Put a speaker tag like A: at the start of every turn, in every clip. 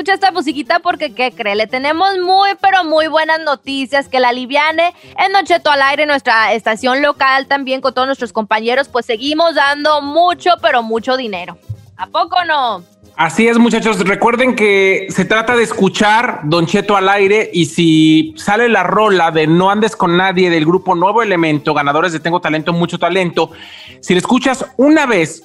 A: escucha esta musiquita porque, ¿qué cree? Le tenemos muy, pero muy buenas noticias. Que la liviane en Nocheto al aire, nuestra estación local también con todos nuestros compañeros, pues seguimos dando mucho, pero mucho dinero. ¿A poco no?
B: Así es, muchachos. Recuerden que se trata de escuchar Don Cheto al aire y si sale la rola de No andes con nadie del grupo Nuevo Elemento, ganadores de Tengo Talento, Mucho Talento, si le escuchas una vez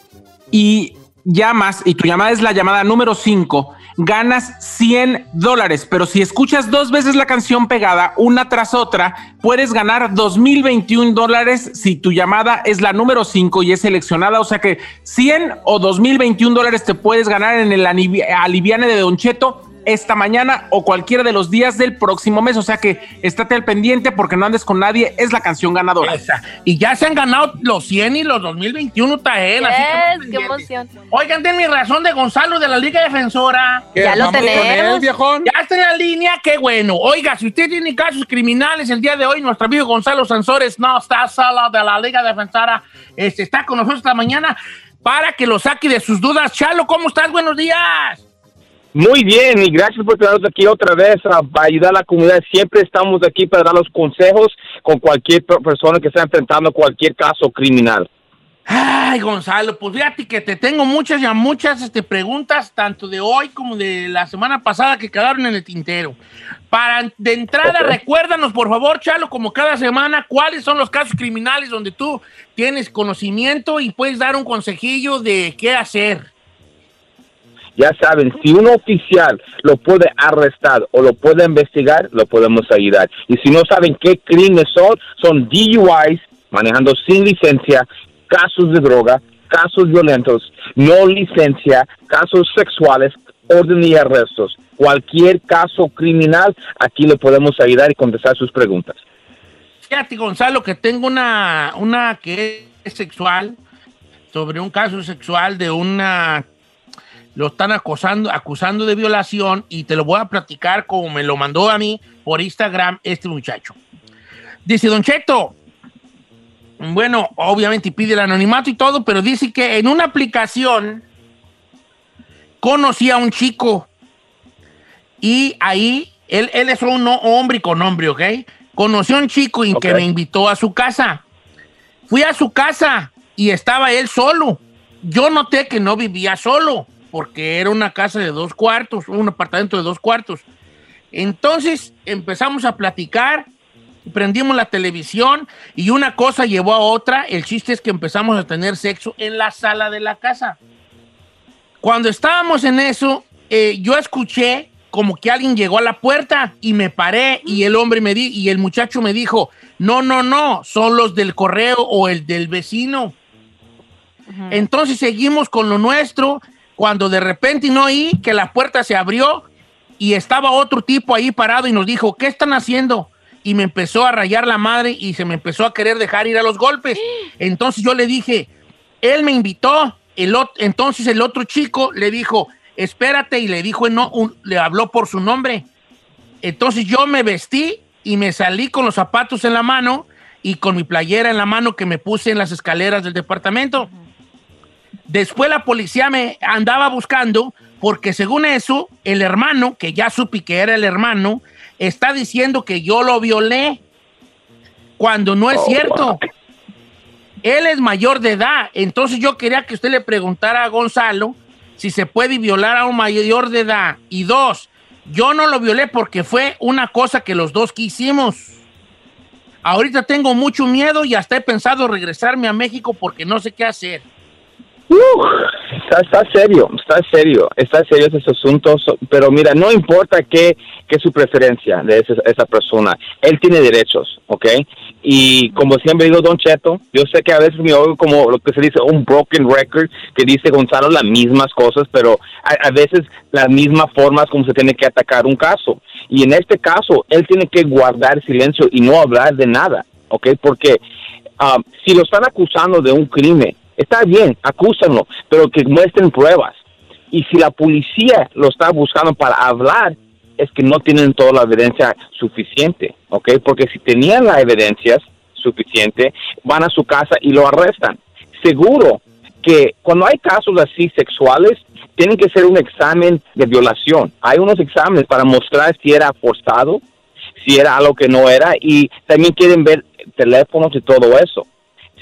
B: y llamas y tu llamada es la llamada número 5, ganas 100 dólares. Pero si escuchas dos veces la canción pegada, una tras otra, puedes ganar 2021 dólares si tu llamada es la número 5 y es seleccionada. O sea que 100 o 2021 dólares te puedes ganar en el aliviane de Don Cheto esta mañana o cualquiera de los días del próximo mes. O sea que estate al pendiente porque no andes con nadie. Es la canción ganadora.
C: Y ya se han ganado los 100 y los 2021 tael.
A: Así que qué emoción.
C: Oigan, ten mi razón de Gonzalo de la Liga Defensora.
A: Ya lo tenemos.
C: Ya está en la línea. Qué bueno. Oiga, si usted tiene casos criminales el día de hoy, nuestro amigo Gonzalo Sansores no está sala de la Liga Defensora. Este, está con nosotros esta mañana para que lo saque de sus dudas. Chalo, ¿cómo estás? Buenos días.
D: Muy bien, y gracias por tenernos aquí otra vez a, para ayudar a la comunidad. Siempre estamos aquí para dar los consejos con cualquier persona que esté enfrentando cualquier caso criminal.
C: Ay, Gonzalo, pues fíjate que te tengo muchas ya muchas este, preguntas, tanto de hoy como de la semana pasada que quedaron en el tintero. Para de entrada, recuérdanos, por favor, Chalo, como cada semana, cuáles son los casos criminales donde tú tienes conocimiento y puedes dar un consejillo de qué hacer.
D: Ya saben, si un oficial lo puede arrestar o lo puede investigar, lo podemos ayudar. Y si no saben qué crímenes son, son DUIs, manejando sin licencia, casos de droga, casos violentos, no licencia, casos sexuales, orden y arrestos. Cualquier caso criminal, aquí le podemos ayudar y contestar sus preguntas.
C: Fíjate, Gonzalo, que tengo una, una que es sexual, sobre un caso sexual de una lo están acosando, acusando de violación y te lo voy a platicar como me lo mandó a mí por Instagram este muchacho. Dice, Don Cheto, bueno, obviamente pide el anonimato y todo, pero dice que en una aplicación conocí a un chico y ahí, él, él es un hombre con hombre, ¿ok? Conoció a un chico y que me invitó a su casa. Fui a su casa y estaba él solo. Yo noté que no vivía solo porque era una casa de dos cuartos, un apartamento de dos cuartos. Entonces empezamos a platicar, prendimos la televisión y una cosa llevó a otra. El chiste es que empezamos a tener sexo en la sala de la casa. Cuando estábamos en eso, eh, yo escuché como que alguien llegó a la puerta y me paré y el hombre me di y el muchacho me dijo, no, no, no, son los del correo o el del vecino. Entonces seguimos con lo nuestro cuando de repente no oí que la puerta se abrió y estaba otro tipo ahí parado y nos dijo, ¿qué están haciendo? Y me empezó a rayar la madre y se me empezó a querer dejar ir a los golpes. Entonces yo le dije, él me invitó, el entonces el otro chico le dijo, espérate, y le dijo, no, le habló por su nombre. Entonces yo me vestí y me salí con los zapatos en la mano y con mi playera en la mano que me puse en las escaleras del departamento. Después la policía me andaba buscando porque según eso, el hermano, que ya supe que era el hermano, está diciendo que yo lo violé cuando no es oh, cierto. Él es mayor de edad, entonces yo quería que usted le preguntara a Gonzalo si se puede violar a un mayor de edad. Y dos, yo no lo violé porque fue una cosa que los dos quisimos. Ahorita tengo mucho miedo y hasta he pensado regresarme a México porque no sé qué hacer
D: está, está serio, está serio, está serio ese asunto, pero mira, no importa qué, qué su preferencia de esa, persona, él tiene derechos, ¿ok? Y como siempre digo, Don Cheto, yo sé que a veces me oigo como lo que se dice un broken record, que dice Gonzalo las mismas cosas, pero a, veces las mismas formas como se tiene que atacar un caso. Y en este caso, él tiene que guardar silencio y no hablar de nada, ¿ok? Porque ah, si lo están acusando de un crimen, Está bien, acúsenlo, pero que muestren pruebas. Y si la policía lo está buscando para hablar, es que no tienen toda la evidencia suficiente, ¿ok? Porque si tenían la evidencia suficiente, van a su casa y lo arrestan. Seguro que cuando hay casos así sexuales, tienen que ser un examen de violación. Hay unos exámenes para mostrar si era forzado, si era algo que no era, y también quieren ver teléfonos y todo eso.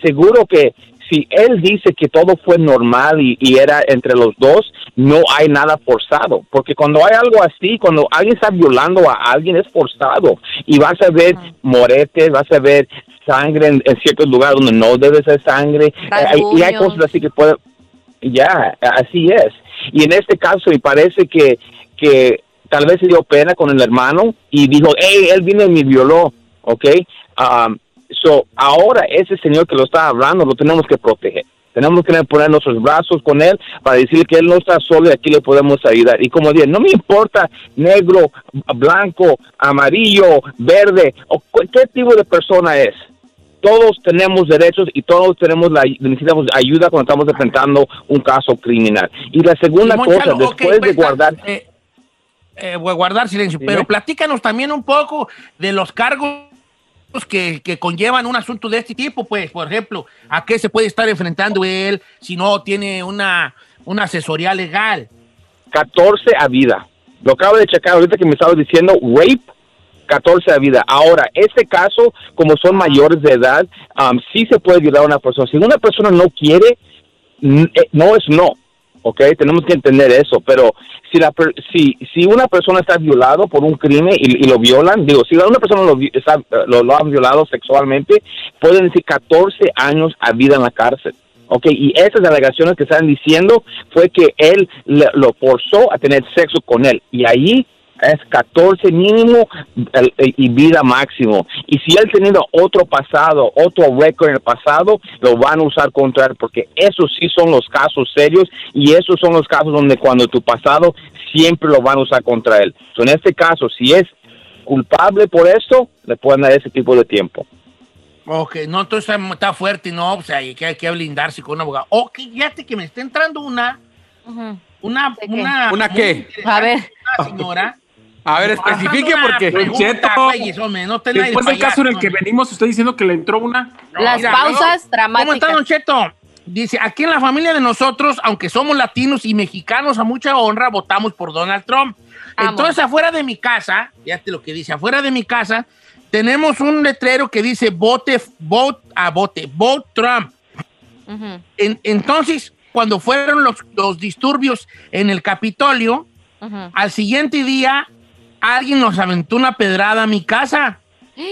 D: Seguro que si él dice que todo fue normal y, y, era entre los dos, no hay nada forzado. Porque cuando hay algo así, cuando alguien está violando a alguien, es forzado. Y vas a ver moretes, vas a ver sangre en, en ciertos lugares donde no debe ser sangre. Eh, y hay cosas así que pueden... Ya, así es. Y en este caso me parece que, que tal vez se dio pena con el hermano y dijo, hey, él vino y me violó, ¿ok? Um, so, ahora ese señor que lo está hablando lo tenemos que proteger. Tenemos que poner nuestros brazos con él para decirle que él no está solo y aquí le podemos ayudar. Y como dije, no me importa negro, blanco, amarillo, verde o qué tipo de persona es todos tenemos derechos y todos tenemos la necesitamos ayuda cuando estamos enfrentando un caso criminal. Y la segunda
C: Simón
D: cosa,
C: Chalo,
D: después de
C: pues,
D: guardar,
C: eh, eh, guardar silencio, pero platícanos también un poco de los cargos que, que conllevan un asunto de este tipo, pues, por ejemplo, a qué se puede estar enfrentando él si no tiene una, una asesoría legal.
D: 14 a vida. Lo acabo de checar ahorita que me estaba diciendo rape 14 a vida. Ahora, este caso, como son mayores de edad, um, sí se puede ayudar a una persona. Si una persona no quiere, eh, no es no. ¿Ok? Tenemos que entender eso, pero si la si, si una persona está violado por un crimen y, lo violan, digo, si una persona lo, está, lo, lo violado sexualmente, pueden decir 14 años a vida en la cárcel. Ok, y esas alegaciones que están diciendo fue que él le- lo forzó a tener sexo con él. Y ahí es 14 mínimo el- y vida máximo. Y si él tenido otro pasado, otro récord en el pasado, lo van a usar contra él, porque esos sí son los casos serios y esos son los casos donde cuando tu pasado siempre lo van a usar contra él. So, en este caso, si es culpable por esto, le pueden dar ese tipo de tiempo.
C: Ok, no, entonces está, fuerte, no, o sea, hay que, hay que blindarse con un abogado. Ok, fíjate que me está entrando una, una,
A: ¿De qué?
C: una.
B: ¿Una qué?
A: A ver.
C: una señora.
B: A ver, especifique porque
C: pregunta,
B: Cheto, después del caso en el que venimos, estoy diciendo que le entró una.
A: Las
C: mira,
A: pausas
C: ¿Cómo está,
A: dramáticas.
C: Don Cheto? Dice, aquí en la familia de nosotros, aunque somos latinos y mexicanos a mucha honra, votamos por Donald Trump. Entonces, afuera de mi casa, fíjate lo que dice, afuera de mi casa, tenemos un letrero que dice vote, vote, a vote, vote Trump. En- entonces, cuando fueron los, los disturbios en el Capitolio, al siguiente día, alguien nos aventó una pedrada a mi casa.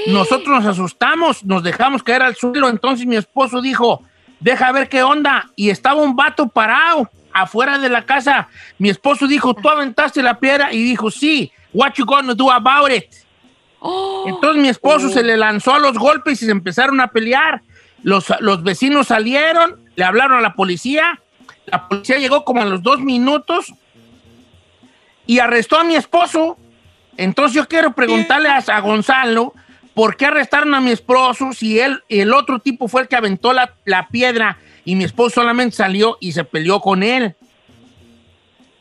C: Nosotros nos asustamos, nos dejamos caer al suelo. Entonces mi esposo dijo, deja ver qué onda. Y estaba un vato parado afuera de la casa. Mi esposo dijo, tú aventaste la piedra. Y dijo, sí, what you gonna do about it?
A: Oh,
C: Entonces mi esposo se le lanzó a los golpes y se empezaron a pelear. Los, los vecinos salieron, le hablaron a la policía. La policía llegó como a los dos minutos y arrestó a mi esposo. Entonces yo quiero preguntarle a, a Gonzalo por qué arrestaron a mi esposo si él, el otro tipo fue el que aventó la, la piedra y mi esposo solamente salió y se peleó con él.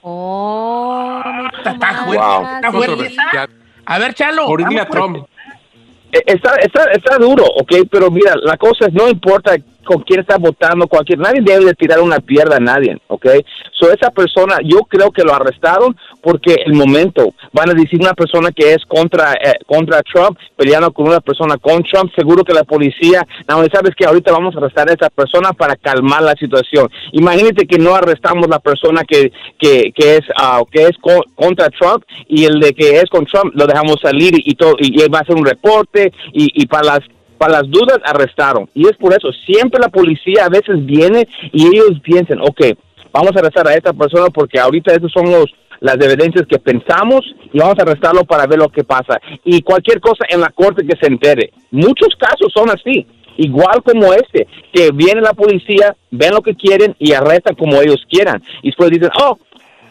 A: Oh,
C: Está, fuerte,
D: Wow.
C: está fuerte. A ver, Chalo.
B: Por irle a
C: vamos.
B: Trump.
D: Eh, Está, está, está duro, ¿ok? Pero mira, la cosa es, no importa con quién está votando, cualquier, nadie debe de tirar una pierda a nadie, ¿ok? So, esa persona, yo creo que lo arrestaron porque el momento, van a decir una persona que es contra, eh, contra Trump, peleando con una persona con Trump, seguro que la policía, no, sabes que ahorita vamos a arrestar a esa persona para calmar la situación. Imagínate que no arrestamos la persona que, que, que es, ah, que es co- contra Trump y el de que es con Trump lo dejamos salir y, y todo, y, él va a hacer un reporte y, y para las para las dudas arrestaron. Y es por eso, siempre la policía a veces viene y ellos piensan, ok, vamos a arrestar a esta persona porque ahorita esos son los las evidencias que pensamos y vamos a arrestarlo para ver lo que pasa. Y cualquier cosa en la corte que se entere. Muchos casos son así, igual como este, que viene la policía, ven lo que quieren y arrestan como ellos quieran. Y después dicen, oh,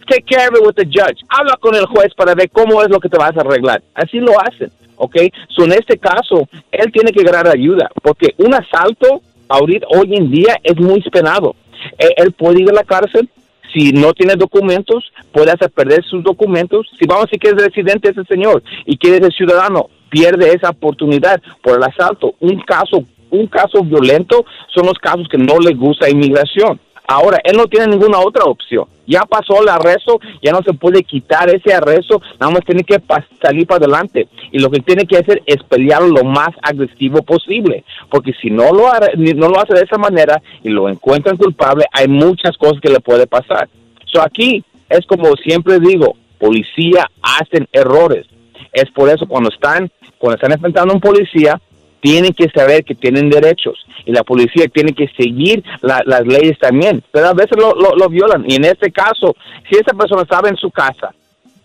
D: take care of it with the judge. Habla con el juez para ver cómo es lo que te vas a arreglar. Así lo hacen, ¿ok? So, en este caso, él tiene que ganar ayuda, porque un asalto ahorita, hoy en día, es muy penado. Él, él puede ir a la cárcel, si no tiene documentos, puede hacer perder sus documentos. Si vamos a decir que es residente ese señor y quiere ser ciudadano, pierde esa oportunidad por el asalto. Un caso, un caso violento son los casos que no le gusta inmigración. Ahora, él no tiene ninguna otra opción. Ya pasó el arresto, ya no se puede quitar ese arresto, nada más tiene que salir para adelante. Y lo que tiene que hacer es pelear lo más agresivo posible, porque si no lo, no lo hace de esa manera y lo encuentran culpable, hay muchas cosas que le puede pasar. So aquí es como siempre digo, policía hacen errores. Es por eso cuando están, cuando están enfrentando a un policía, tienen que saber que tienen derechos y la policía tiene que seguir las leyes también, pero a veces lo, lo, violan y en este caso, si esa persona estaba en su casa,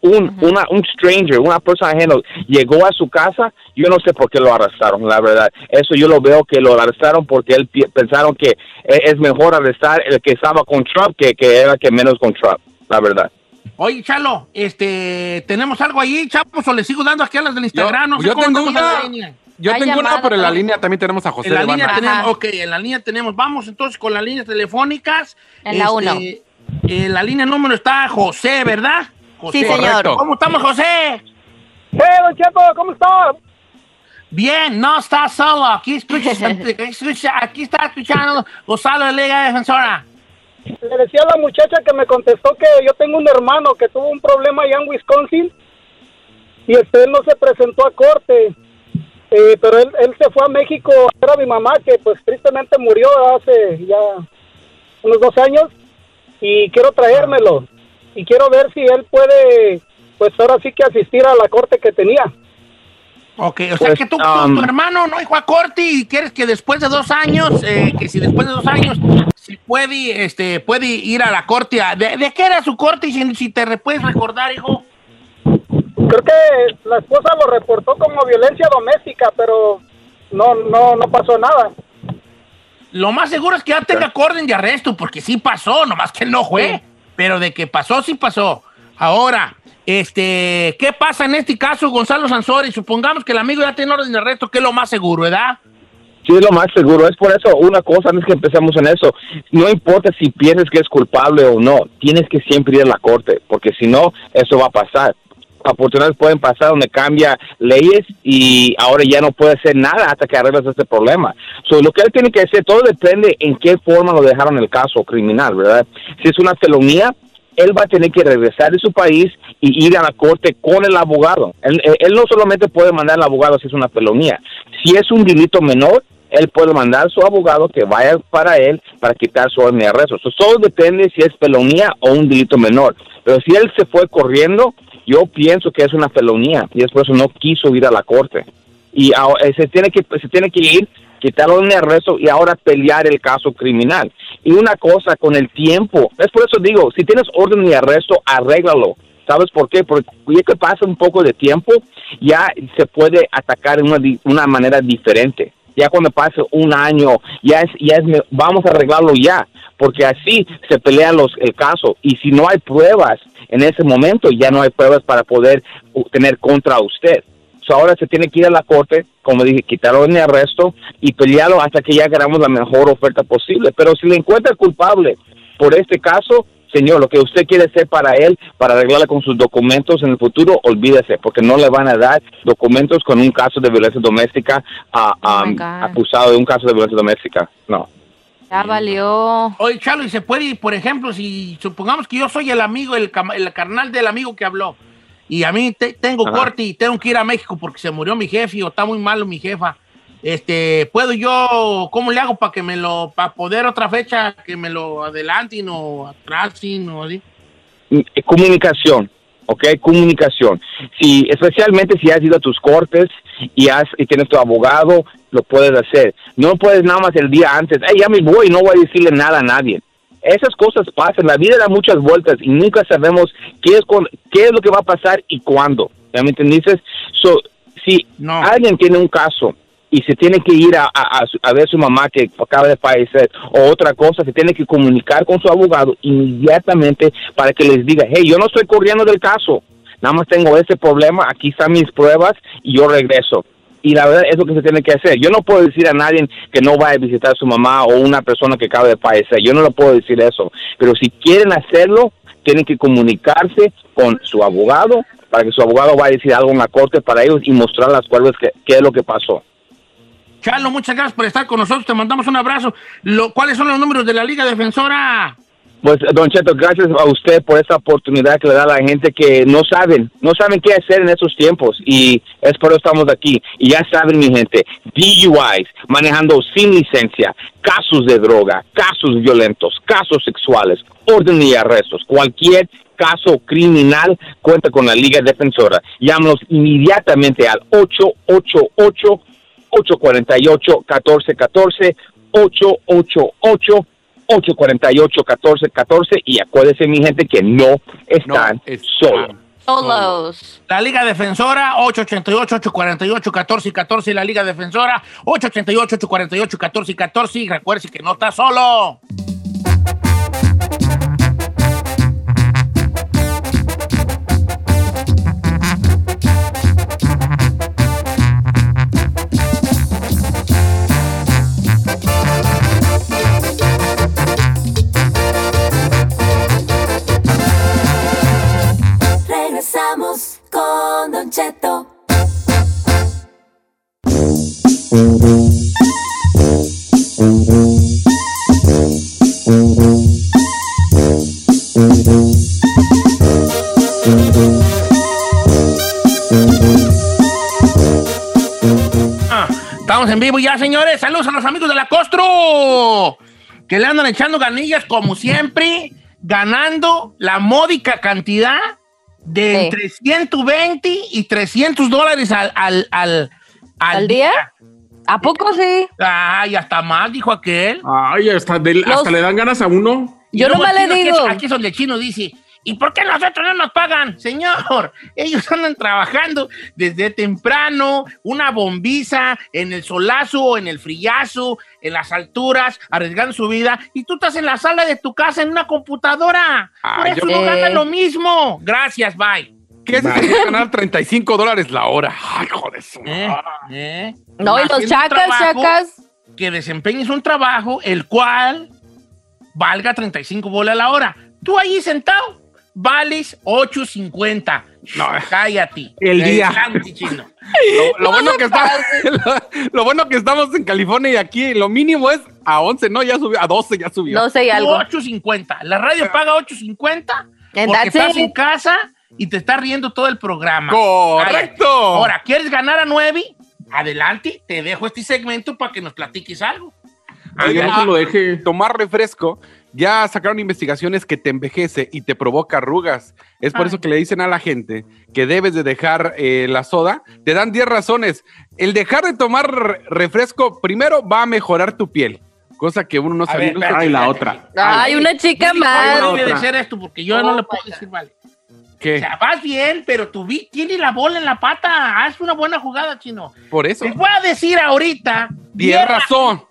D: un, una, un stranger, una persona ajena llegó a su casa, yo no sé por qué lo arrestaron, la verdad. Eso yo lo veo que lo arrestaron porque él pensaron que e, es mejor arrestar el que estaba con Trump que, que era que menos con Trump, la verdad.
C: Oye, Chalo, este, ¿tenemos algo ahí, chavos, o le sigo dando aquí a las del Instagram?
B: Yo, tengo una, yo tengo una, pero en la línea también tenemos a José.
C: En la línea tenemos, ok, en la línea tenemos. Vamos entonces con las líneas telefónicas.
A: En la 1.
C: Este, en la línea número está José, ¿verdad? José.
A: Sí, señor.
C: ¿Cómo estamos, José?
E: ¡Eh, don Chepo! ¿Cómo está?
C: Bien, no está solo. Aquí, escucha, aquí está escuchando Gonzalo de Liga Defensora.
E: Le decía a la muchacha que me contestó que yo tengo un hermano que tuvo un problema allá en Wisconsin y este no se presentó a corte eh, pero él, él se fue a México a ver a mi mamá, que pues tristemente murió hace ya unos dos años, y quiero traérmelo. Y quiero ver si él puede, pues ahora sí que asistir a la corte que tenía.
C: Ok, o sea pues, que tú, tu um, hermano no hizo a corte y quieres que después de dos años, eh, que si después de dos años si puede, este, puede ir a la corte. ¿De, de qué era su corte? Y si, si te puedes recordar, hijo.
E: Creo que la esposa lo reportó como violencia doméstica, pero no, no, no pasó nada.
C: Lo más seguro es que ya tenga orden de arresto, porque sí pasó, nomás que no fue. Pero de que pasó, sí pasó. Ahora, este, ¿qué pasa en este caso, Gonzalo Sansori? Supongamos que el amigo ya tiene orden de arresto, que es lo más seguro, ¿verdad?
D: Sí, es lo más seguro. Es por eso, una cosa, antes que empecemos en eso, no importa si piensas que es culpable o no, tienes que siempre ir a la corte, porque si no, eso va a pasar oportunidades pueden pasar donde cambia leyes y ahora ya no puede hacer nada hasta que arregles este problema. So, lo que él tiene que hacer, todo depende en qué forma lo dejaron el caso criminal, ¿verdad? Si es una felonía, él va a tener que regresar de su país y ir a la corte con el abogado. Él, no solamente puede mandar al abogado si es una felonía. Si es un delito menor, él puede mandar a su abogado que vaya para él para quitar su orden de arresto. Todo depende si es felonía o un delito menor. Pero si él se fue corriendo, yo pienso que es una felonía y es por eso no quiso ir a la corte. Y eh, se tiene que se tiene que ir, quitarlo de arresto y ahora pelear el caso criminal. Y una cosa, con el tiempo, es por eso digo, si tienes orden de arresto, arréglalo. ¿Sabes por qué? Porque ya que pasa un poco de tiempo, ya se puede atacar de una, una manera diferente. Ya cuando pase un año, ya es, ya es, vamos a arreglarlo ya, porque así se pelea los, el caso. Y si no hay pruebas, en ese momento ya no hay pruebas para poder tener contra usted. ahora se tiene que ir a la corte, como dije, quitarlo el arresto y pelearlo hasta que ya hagamos la mejor oferta posible. Pero si le encuentra culpable por este caso, señor, lo que usted quiere hacer para él, para arreglarle con sus documentos en el futuro, olvídese, porque no le van a dar documentos con un caso de violencia doméstica a, oh acusado de un caso de violencia doméstica. No.
A: Ya valió.
C: Oye, Chalo, y se puede, por ejemplo, si supongamos que yo soy el amigo, el, el carnal del amigo que habló, y a mí tengo corte y tengo que ir a México porque se murió mi jefe o está muy malo mi jefa. Este, ¿puedo yo, cómo le hago para que me lo, para poder otra fecha que me lo adelanten o atrasen o así?
D: Mm, comunicación. ¿ok? Comunicación. Si, especialmente si has ido a tus cortes y, has, y tienes tu abogado, lo puedes hacer. No puedes nada más el día antes, hey, ya me voy, no voy a decirle nada a nadie. Esas cosas pasan, la vida da muchas vueltas y nunca sabemos qué es, qué es lo que va a pasar y cuándo. ¿Ya me entiendes? So, si alguien tiene un caso y se tiene que ir a, a, ver a su mamá que acaba de fallecer o otra cosa, se tiene que comunicar con su abogado inmediatamente para que les diga, hey, yo no estoy corriendo del caso, nada más tengo ese problema, aquí están mis pruebas y yo regreso. Y la verdad es lo que se tiene que hacer. Yo no puedo decir a nadie que no vaya a visitar a su mamá o una persona que acaba de fallecer. Yo no le puedo decir eso. Pero si quieren hacerlo, tienen que comunicarse con su abogado para que su abogado vaya a decir algo en la corte para ellos y mostrar las pruebas que qué es lo que pasó.
C: Chalo, muchas gracias por estar con nosotros. Te mandamos un abrazo. Lo- ¿Cuáles son los números de la Liga Defensora?
D: Pues, Don Cheto, gracias a usted por esta oportunidad que le da a la gente que no saben, no saben qué hacer en estos tiempos y es por eso estamos aquí. Y ya saben, mi gente, DUIs, manejando sin licencia, casos de droga, casos violentos, casos sexuales, orden y arrestos, cualquier caso criminal cuenta con la Liga Defensora. Llámanos inmediatamente al 888 848-1414, 888 848-1414 y acuérdense mi gente que no están solos.
A: Solos.
C: La Liga Defensora, 888-848-1414. La Liga Defensora, 888-848-1414. Y recuerde que no está solo. Que le andan echando ganillas como siempre. Ganando la módica cantidad de
A: Sí.
C: entre 120 y 300 dólares al, al, al,
A: ¿Al día? ¿A poco sí?
C: Ay, hasta más, dijo aquel.
B: Ay, hasta, del-
A: Los-
B: hasta le dan ganas a uno.
A: Yo nomás
C: el
A: le
C: aquí
A: digo.
C: es- Aquí es donde el chino dice, ¿y por qué nosotros no nos pagan? Señor, ellos andan trabajando desde temprano, una bombiza, en el solazo, en el frillazo, en las alturas, arriesgando su vida, y tú estás en la sala de tu casa en una computadora. Por
F: Ah,
C: eso
A: yo-
C: no ganan lo mismo. Gracias, bye.
F: ¿Qué se sería ganar 35 dólares la hora? Ay, joder. su
C: ¿Eh? ¿Eh?
A: No, y los chacas, chacas.
C: Que desempeñes un trabajo el cual valga 35 bolas la hora. Tú ahí sentado vales 8.50.
F: No.
C: Cállate.
B: El día.
C: Cállate, chino.
F: Lo, lo bueno que está, lo, lo bueno que estamos en California y aquí lo mínimo es a 11, ¿no? Ya subió, a 12 ya subió.
A: No sé y algo.
C: 8.50. La radio paga 8.50
A: And
C: porque estás
A: it.
C: en casa y te está riendo todo el programa.
F: Correcto.
C: Cállate. Ahora, ¿quieres ganar a 9? Adelante, te dejo este segmento para que nos platiques algo.
B: Ay,
F: Oiga,
B: no se lo deje.
F: Tomar refresco, ya sacaron investigaciones que te envejece y te provoca arrugas. Es por
C: Ay.
F: eso que le dicen a la gente que debes de dejar eh, la soda. Te dan 10 razones. El dejar de tomar re- refresco, primero va a mejorar tu piel. Cosa que uno no
C: ver, espérate,
B: Ay, la otra.
A: Ay, una chica
C: ¿Cómo
A: más.
B: Otra.
C: ser esto? Porque yo no le puedo decir, vale. O
F: ¿Qué?
C: sea, vas bien, pero tu vi tienes la bola en la pata. Haz una buena jugada, chino.
F: Por eso.
C: Te voy a decir ahorita
F: 10 razón.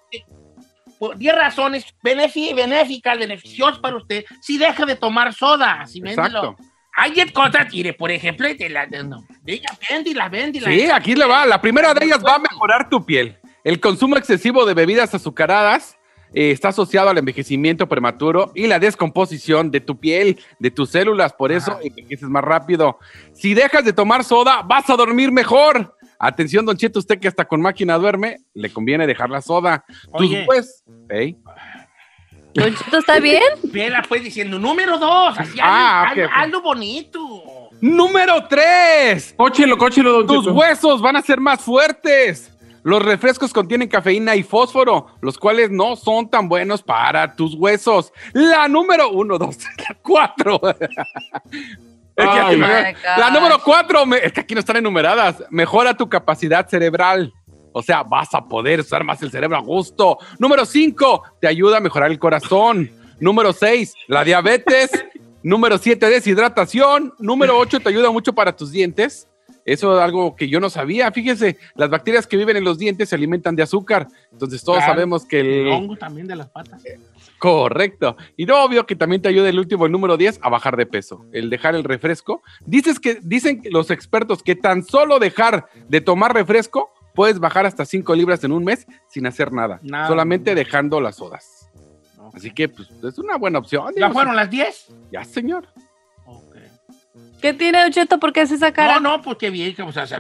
C: Por 10 razones benéficas, beneficiosas para usted si deja de tomar soda. Si
F: Exacto.
C: Hay 10 cosas, mire, por ejemplo, de la, de, no, ella, véndila, véndila.
F: Sí, aquí le va. La primera de ellas va a mejorar tu piel. El consumo excesivo de bebidas azucaradas eh, está asociado al envejecimiento prematuro y la descomposición de tu piel, de tus células. Por eso envejeces más rápido. Si dejas de tomar soda, vas a dormir mejor. Atención, Don Cheto, usted que hasta con máquina duerme, le conviene dejar la soda. Tus
C: Oye.
F: pues, ¿eh?
A: Don Cheto, ¿está bien?
C: Vela, pues, diciendo, número dos, así,
F: Ah,
C: hazlo,
F: ok, ok.
C: hazlo bonito.
F: Número 3.
B: Cóchelo, cóchelo, don
F: Tus
B: Cheto.
F: huesos van a ser más fuertes. Los refrescos contienen cafeína y fósforo, los cuales no son tan buenos para tus huesos. La número uno, dos, la cuatro.
B: Ay,
F: la número cuatro, me- es que aquí no están enumeradas. Mejora tu capacidad cerebral. O sea, vas a poder usar más el cerebro a gusto. Número cinco, te ayuda a mejorar el corazón. Número seis, la diabetes. Número siete, deshidratación. Número ocho, te ayuda mucho para tus dientes. Eso es algo que yo no sabía. Fíjese, las bacterias que viven en los dientes se alimentan de azúcar. Entonces todos
C: Claro.
F: sabemos que
C: El
F: el...
C: hongo también de las patas.
F: Correcto. Y no obvio que también te ayuda el último, el número 10, a bajar de peso. El dejar el refresco. Dices que, dicen los expertos que tan solo dejar de tomar refresco puedes bajar hasta 5 libras en un mes sin hacer nada.
C: Nada.
F: Solamente dejando las sodas. Así que, pues, es una buena opción.
C: ¿Ya fueron las 10?
F: Ya, señor.
C: Ok.
A: ¿Qué tiene Don Cheto? ¿Por qué hace esa cara?
C: No, no, porque bien, que o sea, se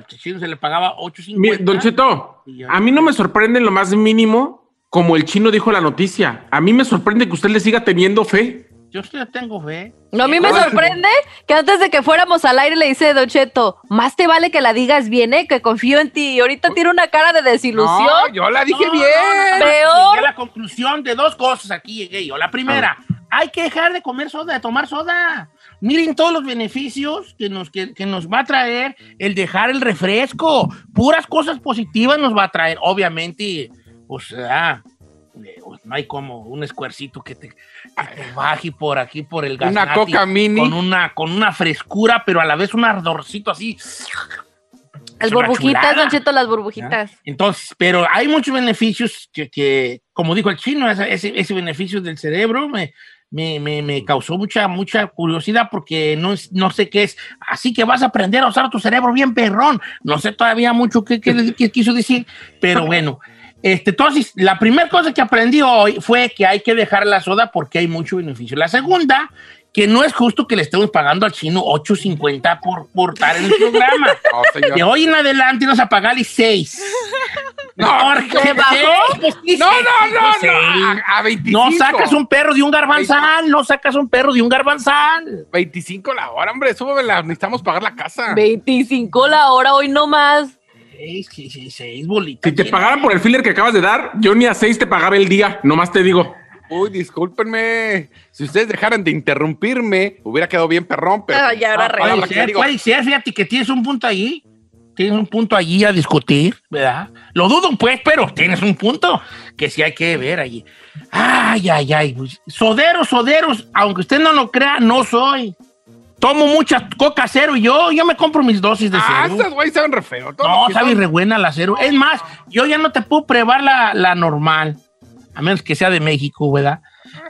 C: le pagaba 8.50.
B: Mire, Don Cheto, a mí no me sorprende en lo más mínimo como el chino dijo la noticia. A mí me sorprende que usted le siga teniendo fe.
C: Yo sí le tengo fe.
A: No, a mí me
B: Ahora-
A: sorprende que antes de que fuéramos al aire le dice Don Cheto, más te vale que la digas bien, ¿eh? que confío en ti. Y ahorita tiene una cara de desilusión.
F: No, yo la dije
C: No,
F: bien.
C: no, no, no,
A: Peor.
C: La conclusión de dos cosas aquí llegué yo. La primera, hay que dejar de comer soda, de tomar soda. Miren todos los beneficios que nos, que, que nos va a traer el dejar el refresco. Puras cosas positivas nos va a traer. Obviamente, pues, ah, eh, pues, no hay como un escuercito que te, que te baje por aquí, por el gas.
F: Una coca mini.
C: Con una, con una frescura, pero a la vez un ardorcito así.
A: Las burbujitas. Don Cheto, las burbujitas.
C: Entonces, pero hay muchos beneficios que, que, como dijo el chino, ese, ese, ese beneficio del cerebro me, me, me, me causó mucha, mucha curiosidad porque no, es- no sé qué es. Así que vas a aprender a usar tu cerebro bien perrón. No sé todavía mucho qué, qué- qué quiso decir, pero bueno. Este, entonces, la primera cosa que aprendí hoy fue que hay que dejar la soda porque hay mucho beneficio. La segunda, que no es justo que le estemos pagando al chino 8.50 por, por estar en el programa.
F: No, señor.
C: De hoy en adelante nos a pagarle 6.
F: No,
A: ¿Le bajó?
C: Pues
F: No, no, no, no. a 25.
C: No sacas un perro de un garbanzal, no sacas un perro de un garbanzal.
F: 25 la hora, hombre. Súbela. Necesitamos pagar la casa.
A: 25 la hora, hoy no más.
C: Seis, seis, seis, seis bolitas.
B: Si te pagaran por el filler que acabas de dar, yo ni a seis te pagaba el día. Nomás te digo.
F: Uy, discúlpenme. Si ustedes dejaran de interrumpirme, hubiera quedado bien perrón, pero.
A: Ahora
F: Ah,
C: Puede ser,
F: digo,
C: puede ser, fíjate que tienes un punto allí. Tienes un punto allí a discutir, ¿verdad? Lo dudo, pues, pero tienes un punto que sí hay que ver allí. Ay, ay, ay. pues, Soderos, soderos, aunque usted no lo crea, no soy. Tomo mucha coca cero y yo, yo me compro mis dosis de
F: Ah,
C: cero.
F: estas güey saben re feo. Todo
C: No, sabe
F: son-
C: re buena la cero. Es más, yo ya no te puedo probar la, la normal, a menos que sea de México, ¿verdad?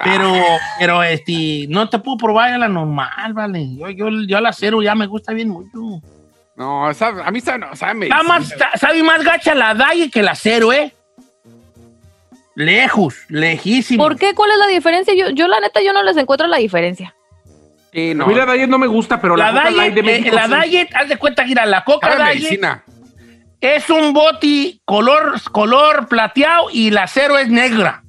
C: Pero, pero este, no te puedo probar ya la normal, ¿vale? Yo, yo, yo la cero ya me gusta bien mucho.
F: No, sabe- a mí sabe, no, sabe
C: Está más, sabe más gacha la Daye que la cero, ¿eh? Lejos, lejísimo.
A: ¿Por qué? ¿Cuál es la diferencia? Yo, yo la neta, yo no les encuentro la diferencia.
F: Sí, no.
B: A mí la Diet no me gusta, pero la,
C: La
B: Light de
C: Diet, eh,
B: México
C: la
B: sí.
C: Diet, haz de cuenta, mira, la Coca Diet
F: medicina.
C: es un boti color, color plateado y la cero es negra.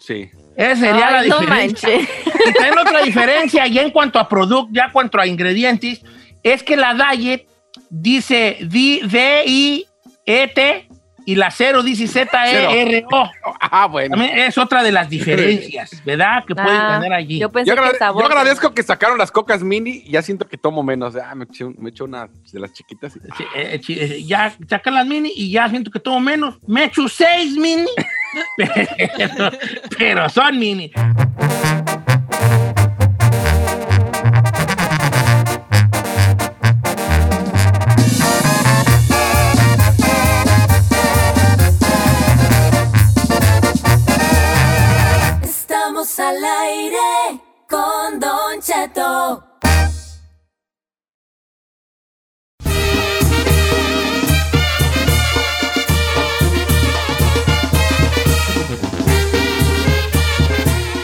F: Sí.
C: Esa sería
A: Ay,
C: la
A: no
C: diferencia.
A: manches.
C: Y también otra diferencia, ya en cuanto a producto, ya en cuanto a ingredientes, es que la Diet dice D- D-I-E-T y la cero dice Z-E-R-O.
F: Ah, bueno.
C: También es otra de las diferencias, ¿verdad? Que pueden
A: Ah,
C: tener allí.
A: Yo pensé
F: Yo,
A: que
F: agrade-
A: el sabor.
F: yo agradezco que sacaron las cocas mini y ya siento que tomo menos. Ah, me eché, me eché una de las chiquitas. y-
C: Sí, eh, chi- eh, ya sacan las mini y ya siento que tomo menos. Me echo seis mini, pero, pero son mini.
G: Estamos al aire con Don Cheto.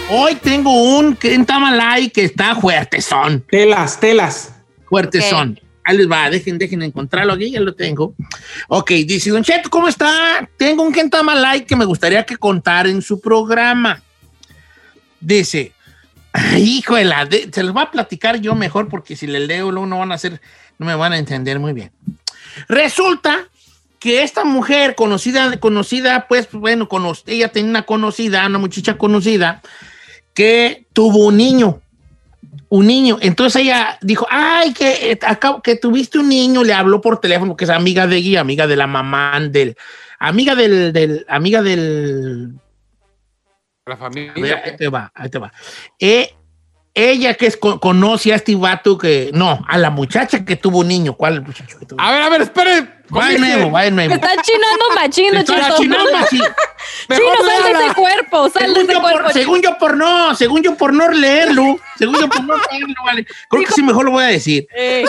C: Hoy tengo un tamalay que está fuerte son.
B: Telas, telas.
C: Fuerte
A: Ok.
C: son. Ahí les va, dejen, dejen encontrarlo aquí, ya lo tengo. Ok, dice Don Cheto, ¿cómo está? Tengo un Kentamalay que me gustaría que contara en su programa. Dice, de- se los voy a platicar yo mejor porque si les leo luego no van a hacer, no me van a entender muy bien. Resulta que esta mujer conocida, conocida, pues bueno, cono- ella tenía una conocida, una muchacha conocida, que tuvo un niño un niño. Entonces ella dijo, ay, que, eh, que tuviste un niño, le habló por teléfono, que es amiga de Gui, amiga de la mamá del, amiga del, del amiga del,
F: La familia.
C: ahí te va, ahí te va. Eh, ella que es, co- conoce a este vato que, no, a la muchacha que tuvo un niño, ¿cuál muchacho que tuvo?
F: A ver, a ver, espere.
C: Va de nuevo, va de nuevo.
A: Me están chinando machino,
C: Estoy
A: Cheto.
C: achinando así.
A: Chino, sal de ese cuerpo, sal de
C: Según
A: ese
C: yo,
A: cuerpo.
C: por, según yo por no, según yo por no leerlo, según yo por no leerlo, vale. Creo que sí mejor lo voy a decir.
A: Eh,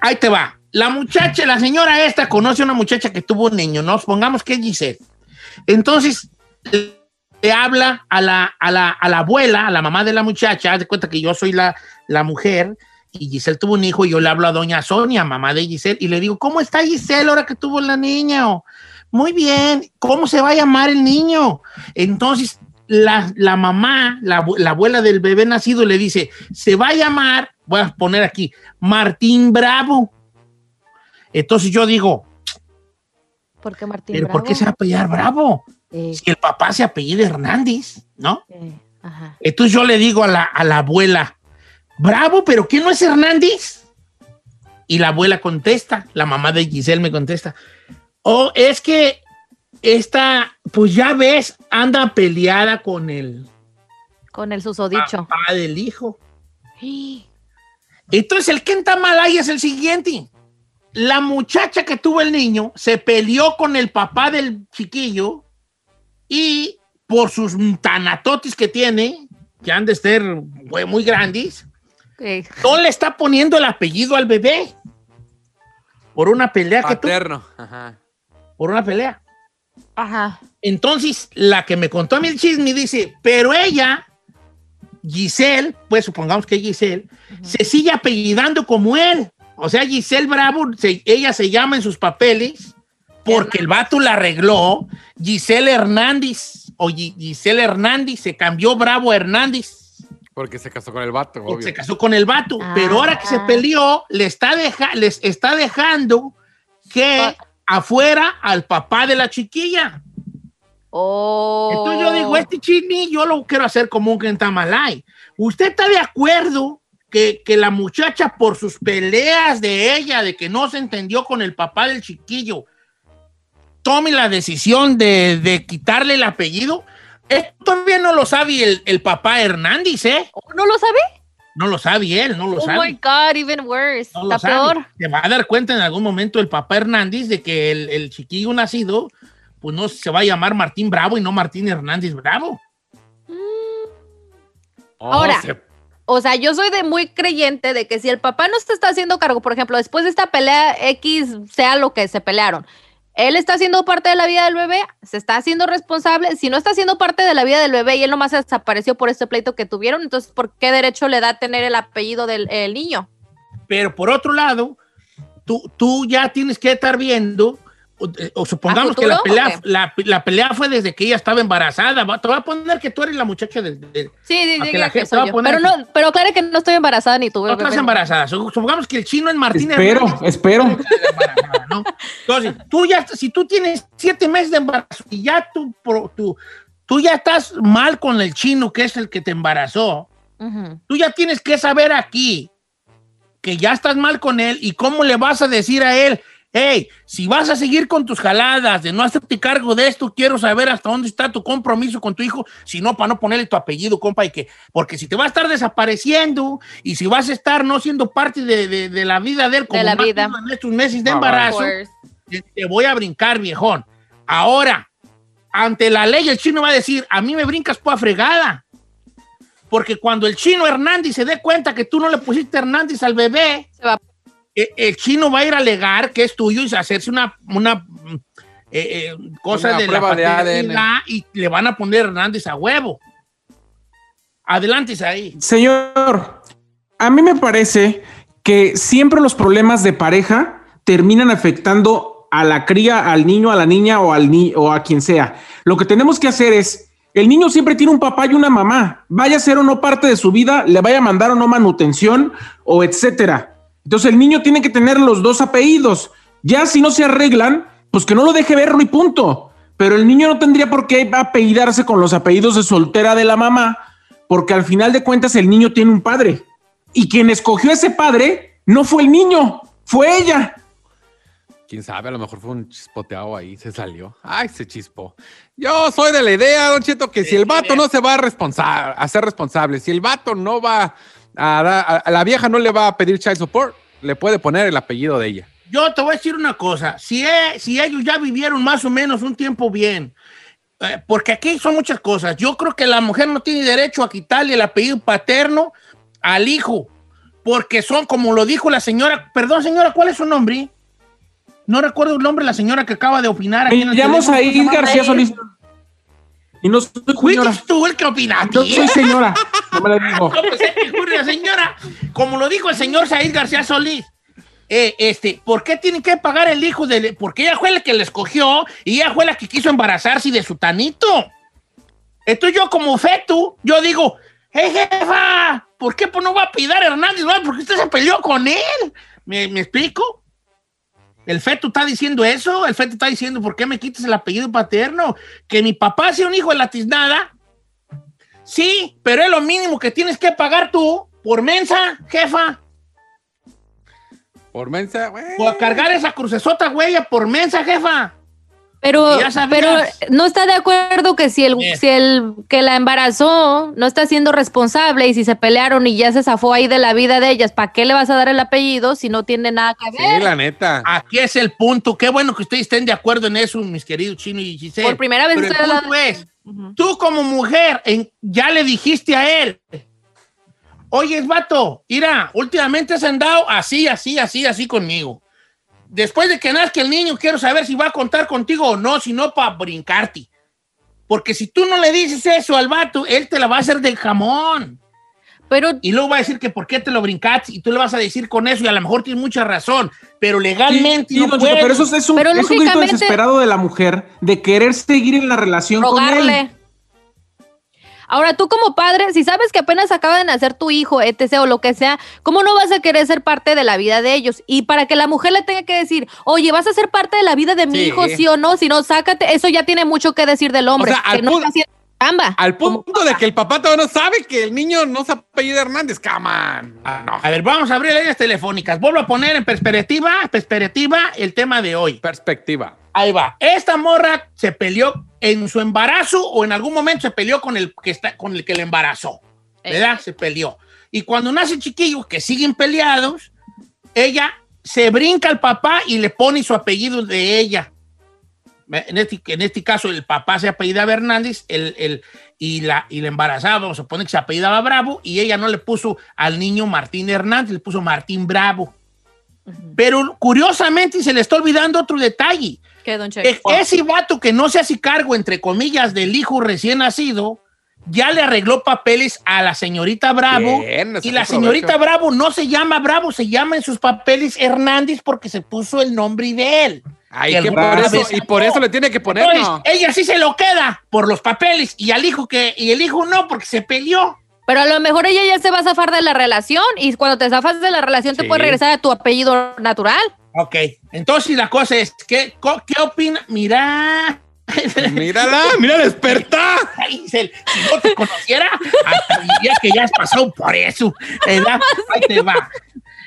C: Ahí te va. La muchacha, la señora esta conoce a una muchacha que tuvo un niño, ¿no? Pongamos que es Giselle. Entonces, le habla a la, a la, a la abuela, a la mamá de la muchacha, haz de cuenta que yo soy la, la mujer, y Giselle tuvo un hijo y yo le hablo a doña Sonia, mamá de Giselle, y le digo, ¿cómo está Giselle ahora que tuvo la niña? O, Muy bien, ¿cómo se va a llamar el niño? Entonces, la, la mamá, la, la abuela del bebé nacido le dice, se va a llamar, voy a poner aquí, Martín Bravo. Entonces yo digo,
A: ¿Por qué Martín
C: ¿pero por qué
A: Bravo?
C: se va a apellidar Bravo? Si el papá se apellida Hernández, ¿no?
A: ajá.
C: Entonces yo le digo a la, a la abuela, bravo, pero ¿quién no es Hernández? Y la abuela contesta, la mamá de Giselle me contesta, oh, es que esta, pues ya ves, anda peleada con el
A: Con el susodicho.
C: papá del hijo. Entonces el que está mal ahí es el siguiente. La muchacha que tuvo el niño se peleó con el papá del chiquillo y por sus tanatotis que tiene, que han de ser güey, muy grandes, no le está poniendo el apellido al bebé. Por una pelea que tuvo,
F: Paterno. Ajá.
C: por una pelea.
A: Ajá.
C: Entonces, la que me contó a mí el chisme dice, pero ella, Giselle, pues supongamos que Giselle, se sigue apellidando como él. O sea, Giselle Bravo, se- ella se llama en sus papeles porque el vato la arregló Giselle Hernández o Gi- Giselle Hernández, se cambió Bravo a Hernández.
F: Porque se casó con el vato,
C: porque
F: obvio.
C: se casó con el vato,
A: Ah.
C: pero ahora que se peleó, le está deja- les está dejando que afuera al papá de la chiquilla.
A: Oh.
C: Entonces yo digo, este chisme yo lo quiero hacer como un kentamalay. ¿Usted está de acuerdo que, que la muchacha por sus peleas de ella, de que no se entendió con el papá del chiquillo, tome la decisión de, de quitarle el apellido? Esto todavía no lo sabe el, el papá Hernández, ¿eh?
A: ¿No lo sabe?
C: No lo sabe él, no lo
A: Oh
C: sabe.
A: my God, even worse.
C: No
A: Está peor.
C: Se va a dar cuenta en algún momento el papá Hernández de que el, el chiquillo nacido, pues no se va a llamar Martín Bravo y no Martín Hernández Bravo.
F: Oh,
A: Ahora.
F: se-
A: O sea, yo soy de muy creyente de que si el papá no se está haciendo cargo, por ejemplo, después de esta pelea X, sea lo que se pelearon, él está haciendo parte de la vida del bebé, se está haciendo responsable. Si no está haciendo parte de la vida del bebé y él nomás desapareció por este pleito que tuvieron, entonces, ¿por qué derecho le da tener el apellido del el niño?
C: Pero por otro lado, tú, tú ya tienes que estar viendo, o, o supongamos que la pelea, la, la pelea fue desde que ella estaba embarazada. Te voy a poner que tú eres la muchacha del... del-
A: Sí, sí,
C: que la
A: que
C: gente
A: soy
C: va a
A: yo.
C: poner
A: Pero, no, pero claro que no estoy embarazada ni tuve
C: no estás embarazada. Su- Supongamos que el chino es Martín
B: Espero,
C: Hernández.
B: espero.
C: Entonces, tú ya, si tú tienes siete meses de embarazo y ya tú, pro- tú, tú ya estás mal con el chino, que es el que te embarazó, tú ya tienes que saber aquí que ya estás mal con él y cómo le vas a decir a él, hey, si vas a seguir con tus jaladas de no hacerte cargo de esto, quiero saber hasta dónde está tu compromiso con tu hijo, si no, para no ponerle tu apellido, compa, y que, porque si te va a estar desapareciendo y si vas a estar no siendo parte de, de- de la vida de él como
A: la
C: no ha
A: vida.
C: en estos meses de
F: Ah,
C: embarazo, te, te voy a brincar, viejón. Ahora, ante la ley, el chino va a decir, a mí me brincas por fregada. Porque cuando el chino Hernández se dé cuenta que tú no le pusiste Hernández al bebé,
A: Se va.
C: eh, el chino va a ir a alegar que es tuyo y hacerse una, una mm, eh, eh, cosa
F: Una
C: de la
F: de
C: paternidad y le van a poner Hernández a huevo. Adelante, ahí.
B: Señor, a mí me parece que siempre los problemas de pareja terminan afectando a la cría, al niño, a la niña o, al ni o a quien sea. Lo que tenemos que hacer es, el niño siempre tiene un papá y una mamá, vaya a ser o no parte de su vida, le vaya a mandar o no manutención o etcétera. Entonces el niño tiene que tener los dos apellidos. Ya si no se arreglan, pues que no lo deje verlo y punto. Pero el niño no tendría por qué apellidarse con los apellidos de soltera de la mamá, porque al final de cuentas el niño tiene un padre. Y quien escogió ese padre no fue el niño, fue ella.
F: Quién sabe, a lo mejor fue un chispoteado ahí, se salió. Ay, se chispó. Yo soy de la idea, Don Cheto, que si el vato no se va a, a ser responsable, si el vato no va a, dar- a- a la vieja no le va a pedir child support, le puede poner el apellido de ella.
C: Yo te voy a decir una cosa, si, e- si ellos ya vivieron más o menos un tiempo bien, eh, porque aquí son muchas cosas, yo creo que la mujer no tiene derecho a quitarle el apellido paterno al hijo, porque son, como lo dijo la señora, perdón señora, ¿cuál es su nombre? No recuerdo el nombre de la señora que acaba de opinar. aquí en
B: Me
C: el
B: García Solís. Y no soy señora.
C: ¿Fuiste tú el que opinaste?
B: Yo soy señora. No me la digo.
C: No, pues, la señora, como lo dijo el señor Said García Solís, eh, este, ¿por qué tienen que pagar el hijo de... Porque ella fue la que le escogió y ella fue la que quiso embarazarse de su tanito. Entonces yo como feto, yo digo, hey jefa, ¿por qué pues, no va a pedir a Hernández? No, porque usted se peleó con él. ¿Me, me explico? El feto está diciendo eso, el feto está diciendo, ¿por qué me quitas el apellido paterno? Que mi papá sea un hijo de la tiznada. Sí, pero es lo mínimo que tienes que pagar tú por mensa, jefa.
F: Por mensa, güey.
C: O a cargar esa crucesota, huella, por mensa, jefa.
A: Pero, pero no está de acuerdo que si el,
C: Eh.
A: si el que la embarazó no está siendo responsable y si se pelearon y ya se zafó ahí de la vida de ellas, ¿para qué le vas a dar el apellido si no tiene nada que
F: Sí,
A: ver?
F: la neta.
C: Aquí es el punto. Qué bueno que ustedes estén de acuerdo en eso, mis queridos Chino y Giselle.
A: Por primera vez
C: Pero el
A: la-
C: punto es, tú como mujer, en- ya le dijiste a él, oye, vato, mira, últimamente has andado así, así, así, así conmigo. Después de que nazca el niño, quiero saber si va a contar contigo o no, si no, para brincarte. Porque si tú no le dices eso al vato, él te la va a hacer del jamón.
A: Pero
C: Y luego va a decir que por qué te lo brincaste y tú le vas a decir con eso y a lo mejor tienes mucha razón, pero legalmente
B: Sí,
C: no puedes.
B: pero eso es, un, es un grito desesperado de la mujer de querer seguir en la relación con él.
A: Ahora, tú como padre, si sabes que apenas acaba de nacer tu hijo, etc. o lo que sea, ¿cómo no vas a querer ser parte de la vida de ellos? Y para que la mujer le tenga que decir, oye, vas a ser parte de la vida de mi
F: Sí.
A: hijo, sí o no, si no, sácate, eso ya tiene mucho que decir del hombre,
F: O sea, al
A: que no
F: pu-
A: está haciendo chamba.
F: Al punto de que el papá todavía no sabe que el niño no se apellida Hernández, caman.
C: Ah, no. A ver, vamos a abrir líneas telefónicas. Vuelvo a poner en perspectiva, perspectiva el tema de hoy.
F: Perspectiva.
C: Ahí va. Esta morra se peleó en su embarazo o en algún momento se peleó con el que está con el que le embarazó. ¿Verdad? Se peleó. Y cuando nace chiquillos que siguen peleados, ella se brinca al papá y le pone su apellido de ella. En este, en este caso, el papá se apellidaba Hernández el, el- y, la, y la embarazada, vamos a suponer que se apellidaba Bravo, y ella no le puso al niño Martín Hernández, le puso Martín Bravo. Pero curiosamente se le está olvidando otro detalle.
A: ¿Qué, don Checo?
C: Ese vato que no se hace cargo, entre comillas, del hijo recién nacido, ya le arregló papeles a la señorita Bravo.
F: Bien,
C: y la señorita. Bravo no se llama Bravo, se llama en sus papeles Hernández porque se puso el nombre de él.
F: Ay,
C: Que
F: por eso, y por eso le tiene que poner,
C: Entonces,
F: ¿no?
C: ella sí se lo queda por los papeles y al hijo que y el hijo no porque se peleó.
A: Pero a lo mejor ella ya se va a zafar de la relación y cuando te zafas de la relación te
F: Sí.
A: puedes regresar a tu apellido natural.
C: Ok, entonces la cosa es, ¿qué, co- qué opina? Mira.
F: Mírala, mira, despertá.
C: Ay, si no te conociera, hasta diría que ya has pasado por eso. ¿verdad? Ahí te va.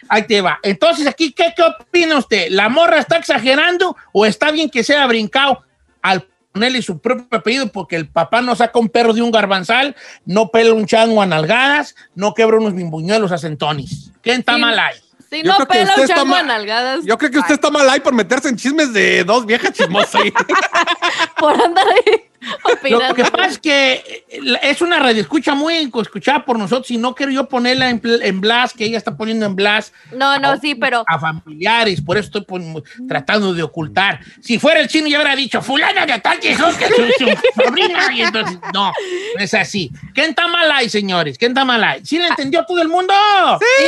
C: Ahí te va. Entonces, aquí, ¿qué, qué opina usted? ¿La morra está exagerando o está bien que sea brincado al ponerle su propio apellido porque el papá no saca un perro de un garbanzal, no pela un chango a nalgadas, no quebra unos bimbuñuelos a centonis? ¿Quién está
A: Sí.
C: mal ahí?
A: Si
F: Yo
A: no
F: creo que
A: pela
F: usted
A: un
F: está
A: chango a
F: ma-
A: nalgadas.
F: Yo creo que usted está mal ahí por meterse en chismes de dos viejas chismosas.
A: Por andar ahí opinando.
C: Lo que pasa es que eh, es una radio escucha muy escuchada por nosotros y no quiero yo ponerla en, en blast, que ella está poniendo en blast
A: No, no, sí, pero
C: a familiares, por eso estoy tratando de ocultar. Si fuera el chino ya hubiera dicho, fulana de tal que que su, su sobrina, y entonces, no, no es así. ¿Quién está mal ahí, señores? ¿Quién está mal ahí? ¿Sí le entendió todo el mundo?
A: sí.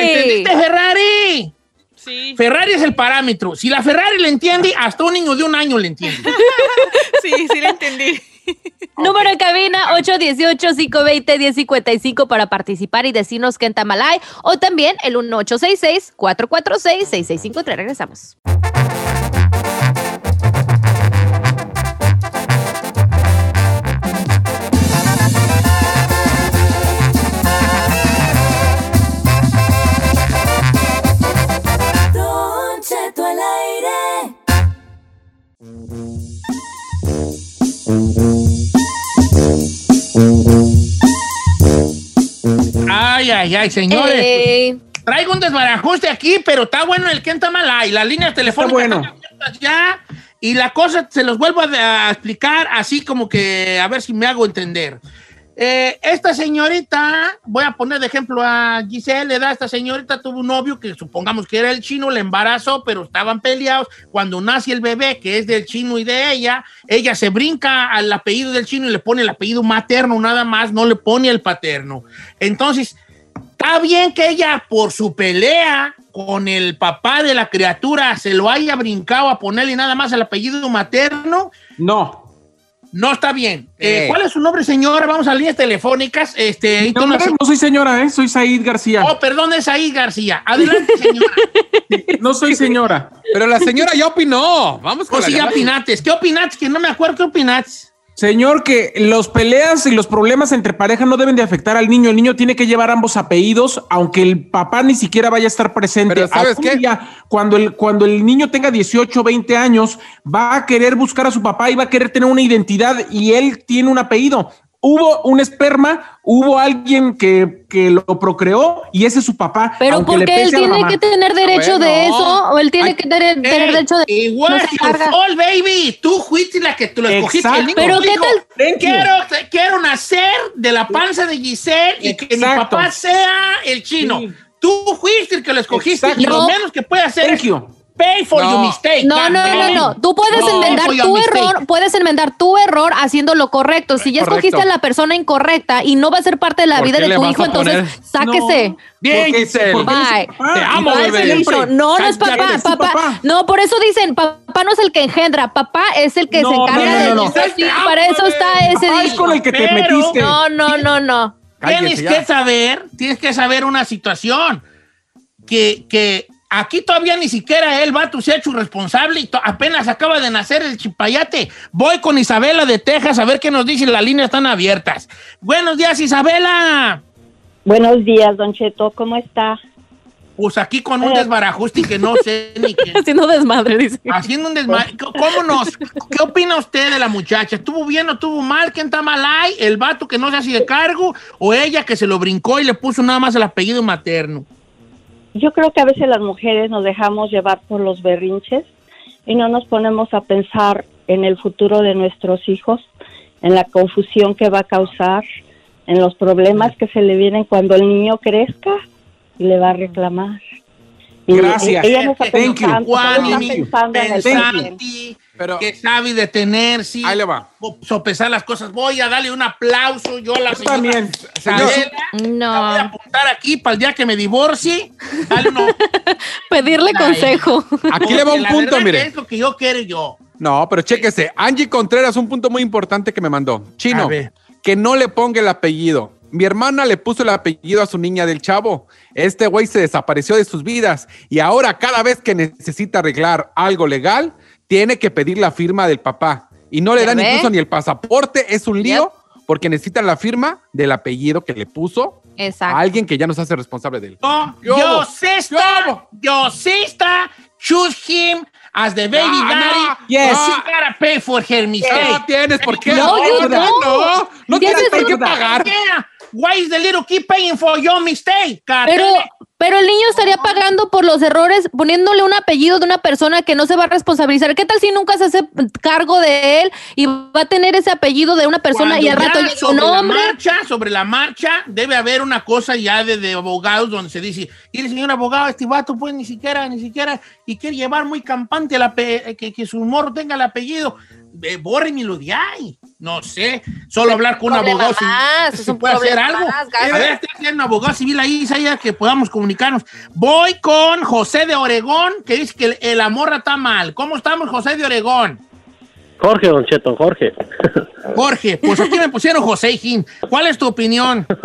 C: ¿Entendiste, Ferrari?
H: Sí,
C: Ferrari es el parámetro. Si la Ferrari le entiende, hasta un niño de un año le entiende.
H: sí, sí le entendí.
A: Número en cabina 818-520-1055 para participar y decirnos qué en Tamalay o también el 1866-446-6653. Regresamos.
C: Ay, ay, ay, señores.
A: Ey,
C: Traigo un desbarajuste aquí, pero está bueno el que está mal ahí. Las líneas telefónicas
B: bueno.
C: están abiertas ya. Y la cosa, se los vuelvo a, a explicar así como que a ver si me hago entender. Eh, esta señorita, voy a poner de ejemplo a Giselle, le da esta señorita tuvo un novio que supongamos que era el chino, le embarazó, pero estaban peleados. Cuando nace el bebé, que es del chino y de ella, ella se brinca al apellido del chino y le pone el apellido materno nada más, no le pone el paterno. Entonces, está bien que ella por su pelea con el papá de la criatura se lo haya brincado a ponerle nada más el apellido materno,
B: No.
C: No está bien. Eh,
F: Eh.
C: ¿Cuál es su nombre, señora? Vamos a líneas telefónicas. Este,
B: No, soy señora, ¿eh? Soy Said García.
C: Oh, perdón, es ahí, García. Adelante, señora.
B: No soy señora.
F: Pero la señora ya opinó. Vamos con
C: O
F: la
C: si ya opinates. ¿Qué opinates? Que no me acuerdo qué opinates.
B: Señor, que los peleas y los problemas entre pareja no deben de afectar al niño. El niño tiene que llevar ambos apellidos, aunque el papá ni siquiera vaya a estar presente.
F: Pero ¿sabes qué?
B: día, cuando el, cuando el niño tenga 18, 20 años, va a querer buscar a su papá y va a querer tener una identidad y él tiene un apellido. Hubo un esperma, hubo alguien que, que lo procreó y ese es su papá.
A: Pero porque él tiene que tener derecho de eso, o él tiene
C: Ay,
A: que tener, derecho de
C: it
A: no
C: fault, baby. Tú fuiste la que tú lo escogiste.
B: Exacto.
C: El niño
A: Pero ¿qué
C: dijo,
A: tal?
B: Thank you.
C: Quiero, quiero nacer de la panza de Giselle y que mi papá sea el chino.
B: Sí.
C: Tú fuiste el que lo escogiste
B: Exacto.
C: y lo
A: No.
C: menos que puede hacer
B: Thank
C: es
B: you.
C: Pay for
F: No.
C: your mistake.
A: No, no, no, no. Tú puedes
C: No,
A: enmendar tu
C: mistake.
A: error, puedes enmendar tu error haciendo lo correcto. Si ya
F: Correcto.
A: escogiste a la persona incorrecta y no va a ser parte de la
F: ¿Por
A: vida de tu hijo, entonces sáquese.
B: No.
F: Bien, Giselle.
A: Bye.
F: Te amo,
A: Papá
F: bebé.
A: No, no es papá, papá.
B: papá.
A: No, por eso dicen, papá no es el que engendra, papá es el que
B: No,
A: se encarga
B: no,
A: de
B: no,
A: los. Sí, para eso está ese
B: Papá es con el que te
C: Pero-
B: metiste.
A: No, no, no, no.
C: Tienes que saber, tienes que saber una situación que, que aquí todavía ni siquiera el vato se ha hecho responsable y apenas acaba de nacer el chipayate. Voy con Isabela de Texas a ver qué nos dice, las líneas están abiertas. Buenos días, Isabela.
I: Buenos días, Don Cheto, ¿cómo está?
C: Pues aquí con un
I: Eh.
C: desbarajuste que no sé ni qué.
A: Haciendo desmadre, dice.
C: Haciendo un desmadre. ¿Cómo nos? ¿Qué opina usted de la muchacha? ¿Estuvo bien o estuvo mal? ¿Quién está mal ahí? ¿El vato que no se hace de cargo? ¿O ella que se lo brincó y le puso nada más el apellido materno?
I: Yo creo que a veces las mujeres nos dejamos llevar por los berrinches y no nos ponemos a pensar en el futuro de nuestros hijos, en la confusión que va a causar, en los problemas que se le vienen cuando el niño crezca y le va a reclamar. Y
B: Gracias.
I: Ella no está
B: Thank you.
I: pensando, está en el
F: Pero-
C: que sabe detener, sí.
F: Ahí le va.
C: Sopesar las cosas. Voy a darle un aplauso yo a la
B: Yo
C: señora
B: también.
C: Isabela.
A: No.
C: La voy a apuntar aquí para el día que me divorcie. Dale uno.
A: Pedirle
C: Ay.
A: consejo.
F: Aquí le va un
C: la
F: punto, mire.
C: Es lo que yo quiero yo.
F: No, pero chéquese. Angie Contreras, un punto muy importante que me mandó. Chino, que no le ponga el apellido. Mi hermana le puso el apellido a su niña del chavo. Este güey se desapareció de sus vidas y ahora cada vez que necesita arreglar algo legal, tiene que pedir la firma del papá. Y no le
A: ¿Ya
F: dan
A: ve?
F: incluso ni el pasaporte. Es un lío porque necesitan la firma del apellido que le puso
A: Exacto.
F: a alguien que ya no se hace responsable de él.
C: Yo,
F: Yo
C: sister, yo sister, choose him as the baby
F: No,
C: daddy.
F: no.
B: Yes.
C: She gotta pay for her mistake.
F: No tienes por qué.
A: No, you
F: no, no, no
A: Tienes
F: por qué pagar.
C: Yeah. Why is the little kid paying for your mistake?
A: Pero, pero el niño estaría pagando por los errores poniéndole un apellido de una persona que no se va a responsabilizar. ¿Qué tal si nunca se hace cargo de él y va a tener ese apellido de una persona y al
C: Cuando
A: rato llega un
C: sobre la
A: hombre?
C: marcha, sobre la marcha, debe haber una cosa ya de, de abogados donde se dice, y el señor abogado, este vato pues ni siquiera, ni siquiera, y quiere llevar muy campante el ape- que, que su morro tenga el apellido, eh, bórrenmelo de ahí. No sé, solo hablar con un abogado civil, si
A: es un
C: puede hacer algo.
A: más, Gaby.
C: A ver, es un abogado civil ahí, que podamos comunicarnos. Voy con José de Oregón, que dice que el, el amor está mal. ¿Cómo estamos, José de Oregón?
J: Jorge, Don Cheto, Jorge.
C: Jorge, pues aquí me pusieron José Jim. ¿Cuál es tu opinión?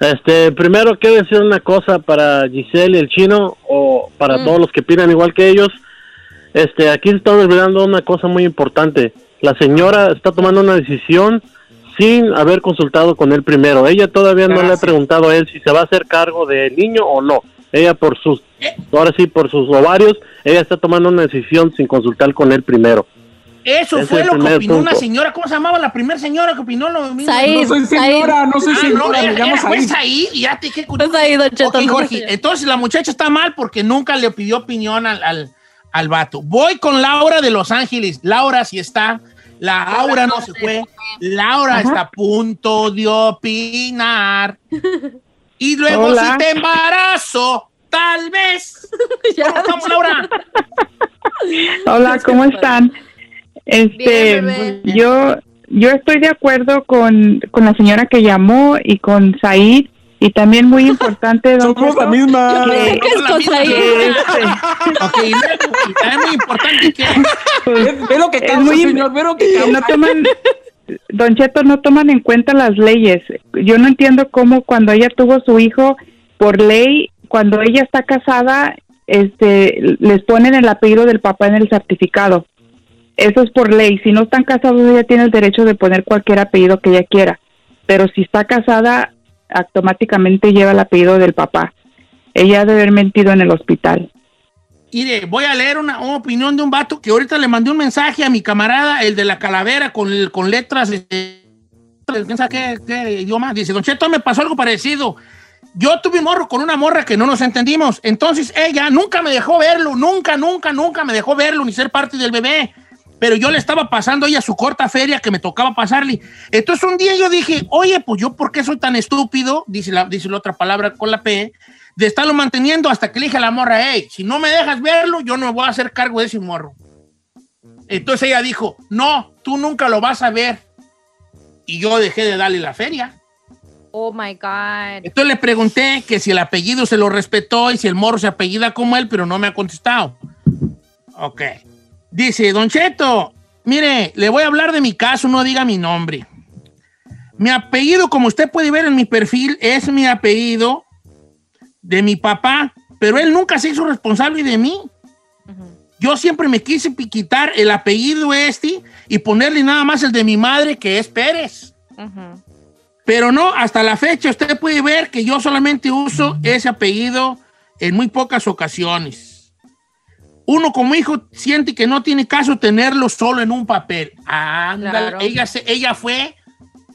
J: Este, primero quiero decir una cosa para Giselle y el chino, o para
A: Mm.
J: todos los que opinan igual que ellos. Este, aquí se está olvidando una cosa muy importante. La señora está tomando una decisión sin haber consultado con él primero. Ella todavía no le ha preguntado a él si se va a hacer cargo del niño o no. Ella por sus, ahora sí, por sus ovarios, ella está tomando una decisión sin consultar con él primero.
C: Eso
J: Ese
C: fue lo que opinó una señora. ¿Cómo se llamaba la primera señora que opinó lo mismo?
A: Said.
B: No soy señora, no soy
C: Ah, no,
B: señora, me
C: era,
B: llamo
C: era,
B: Said.
C: Y ya te qué
A: Pues ahí, Don Cheto,
C: Jorge, entonces la muchacha está mal porque nunca le pidió opinión al, al, al vato. Voy con Laura de Los Ángeles. Laura, si está. Laura no se fue. Laura
K: Ajá.
C: está a punto de opinar. Y luego
K: Hola.
C: si te embarazo, tal vez.
A: Ya,
C: ¿Cómo estamos, Laura?
K: Hola, ¿cómo están? Este,
A: Bien,
K: yo yo estoy de acuerdo con, con la señora que llamó y con Said y también muy importante don
B: Somos la
K: Cheto,
B: misma.
K: que-
H: ¿Qué es
C: La
H: cosa
C: misma
K: este,
C: también muy importante que
K: pues,
B: Ve, ve lo que
K: Es
B: causa,
K: muy-
B: señor, ve lo que
K: que
B: causa.
K: no toman Don Cheto no toman en cuenta las leyes. Yo no entiendo cómo cuando ella tuvo su hijo por ley, cuando ella está casada, este les ponen el apellido del papá en el certificado. Eso es por ley. Si no están casados, ella tiene el derecho de poner cualquier apellido que ella quiera. Pero si está casada, automáticamente lleva el apellido del papá. Ella debe haber mentido en el hospital.
C: Mire, voy a leer una, opinión de un vato que ahorita le mandé un mensaje a mi camarada, el de la calavera, con, con letras. eh, ¿Quién sabe qué, qué idioma? Dice, Don Cheto, me pasó algo parecido. Yo tuve un morro con una morra que no nos entendimos. Entonces ella nunca me dejó verlo, nunca, nunca, nunca me dejó verlo ni ser parte del bebé. Pero yo le estaba pasando a ella su corta feria que me tocaba pasarle. Entonces un día yo dije, oye, pues yo, ¿por qué soy tan estúpido? Dice la, dice la otra palabra con la P, de estarlo manteniendo hasta que le dije a la morra, hey, si no me dejas verlo, yo no me voy a hacer cargo de ese morro. Entonces ella dijo, no, tú nunca lo vas a ver. Y yo dejé de darle la feria.
A: Oh my God.
C: Entonces le pregunté que si el apellido se lo respetó y si el morro se apellida como él, pero no me ha contestado. Ok. Dice, Don Cheto, mire, le voy a hablar de mi caso, no diga mi nombre. Mi apellido, como usted puede ver en mi perfil, es mi apellido de mi papá, pero él nunca se hizo responsable de mí. Yo siempre me quise quitar el apellido este y ponerle nada más el de mi madre, que es Pérez. Pero no, hasta la fecha usted puede ver que yo solamente uso ese apellido en muy pocas ocasiones. Uno como hijo siente que no tiene caso tenerlo solo en un papel. Ándale,
A: Claro.
C: ella, se- ella fue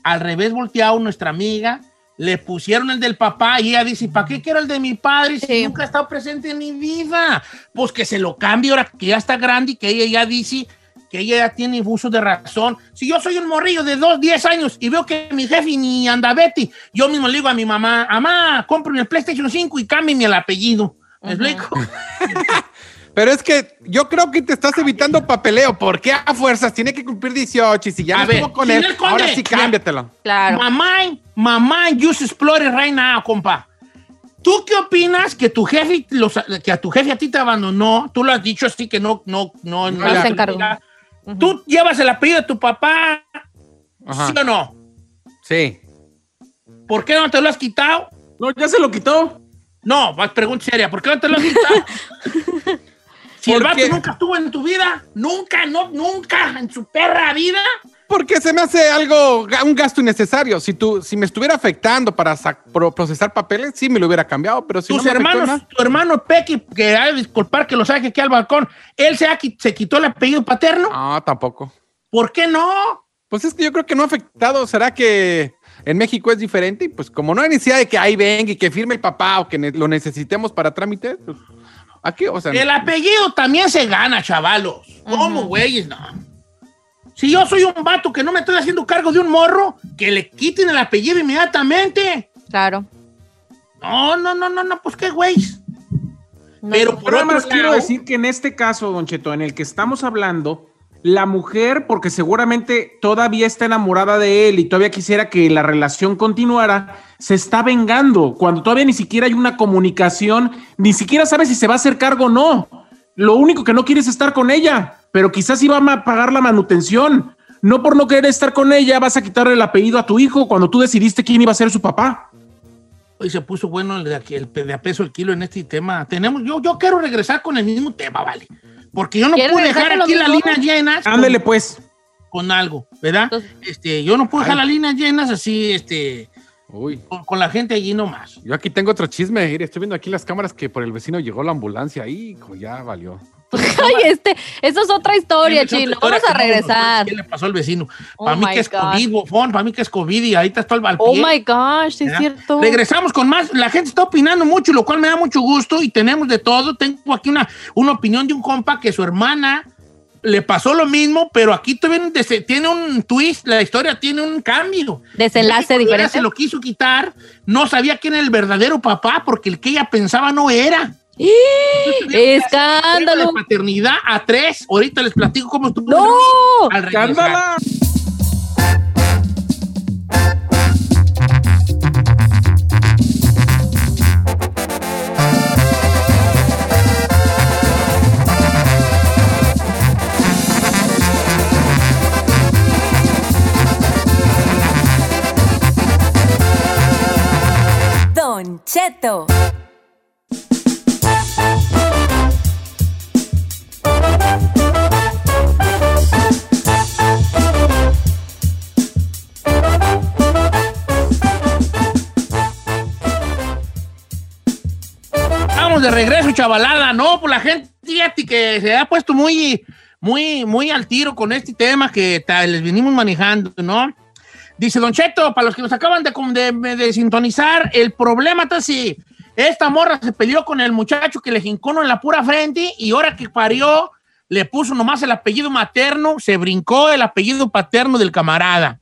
C: al revés volteado, nuestra amiga, le pusieron el del papá y ella dice, ¿para qué quiero el de mi padre si
A: Sí.
C: nunca ha estado presente en mi vida? Pues que se lo cambie ahora que ya está grande y que ella ya dice que ella ya tiene uso de razón. Si yo soy un morrillo de dos, diez años y veo que mi jefe ni anda Betty, yo mismo le digo a mi mamá, mamá, cómprame el PlayStation 5 y cámbiame el apellido. ¿Me explico?
F: Pero es que yo creo que te estás evitando papeleo. ¿Por qué a fuerzas? Tiene que cumplir 18 y si ya
C: A
F: no
C: ver,
F: estuvo con él,
C: Conde,
F: ahora sí cámbiatelo.
A: Claro.
C: Mamá, mamá, just explore right now, compa. ¿Tú qué opinas que tu jefe, los- que a tu jefe a ti te abandonó? Tú lo has dicho así que no, no, no,
F: No
C: la-
A: se encargó.
C: Tú llevas el apellido de tu papá,
F: Ajá.
C: ¿sí o no?
F: Sí.
C: ¿Por qué no te lo has quitado?
B: No, ya se lo quitó.
C: No, vas pregunta seria, ¿por qué no te lo has quitado? si el vato nunca estuvo en tu vida, nunca, no, nunca en su perra vida.
F: Porque se me hace algo, un gasto innecesario. Si tú, si me estuviera afectando para sa- pro- procesar papeles, sí me lo hubiera cambiado, pero si
C: Tus
F: no me
C: hermanos,
F: nada-
C: tu hermano Pequi, que ha de disculpar que lo saque aquí al balcón, él se, ha se quitó el apellido paterno.
F: No, tampoco.
C: ¿Por qué no?
F: Pues es que yo creo que no ha afectado. ¿Será que en México es diferente? Y pues como no hay necesidad de que ahí venga y que firme el papá o que ne- lo necesitemos para trámites, pues, aquí, o sea,
C: El apellido también se gana, chavalos. ¿Cómo, güeyes? No. Si yo soy un vato que no me estoy haciendo cargo de un morro, que le quiten el apellido inmediatamente.
A: Claro.
C: No, no, no, no, no, pues qué güeyes.
A: No,
C: Pero por otro
B: más quiero
C: lado-
B: decir que en este caso, Don Cheto, en el que estamos hablando, la mujer, porque seguramente todavía está enamorada de él y todavía quisiera que la relación continuara, se está vengando cuando todavía ni siquiera hay una comunicación, ni siquiera sabe si se va a hacer cargo o no. Lo único que no quiere es estar con ella, pero quizás iba a pagar la manutención. No por no querer estar con ella vas a quitarle el apellido a tu hijo cuando tú decidiste quién iba a ser su papá.
C: Hoy se puso bueno el de, aquí, el de a peso el kilo en este tema. Tenemos, yo, yo quiero regresar con el mismo tema, vale. Porque yo no
A: ¿Quieres
C: puedo dejar aquí
A: mismo?
C: líneas llenas.
B: Ándele pues.
C: con algo, ¿verdad?
A: Entonces-
C: este, yo no puedo dejar las líneas llenas así, este,
F: uy.
C: con, con la gente allí nomás.
F: Yo aquí tengo otro chisme. estoy viendo aquí las cámaras que por el vecino llegó la ambulancia ahí, como ya valió.
A: Ay, este, eso es otra historia, chino. Vamos a regresar.
C: ¿Qué le pasó al vecino?
A: Oh
C: para mí
A: my
C: que es. COVID, bofón, para mí que es COVID y ahorita está el al
A: Oh my gosh, sí es
C: ¿verdad?
A: cierto.
C: Regresamos con más. La gente está opinando mucho, lo cual me da mucho gusto y tenemos de todo. Tengo aquí una, una opinión de un compa que su hermana le pasó lo mismo, pero aquí tiene un twist, la historia tiene un cambio.
A: Desenlace diferente.
C: Se lo quiso quitar, no sabía quién era el verdadero papá, porque el que ella pensaba no era.
A: ¡Escándalo!
C: De paternidad a tres. Ahorita les platico cómo estuvo.
A: ¡No!
C: Al.
B: ¡Escándala!
G: Don Cheto.
C: Vamos de regreso, chavalada. No, pues la gente, fíjate que se ha puesto muy, muy, muy al tiro con este tema que les venimos manejando, ¿no? Dice Don Cheto, para los que nos acaban de, de- de sintonizar, el problema está así. Esta morra se peleó con el muchacho que le jincó en la pura frente y ahora que parió, le puso nomás el apellido materno, se brincó el apellido paterno del camarada.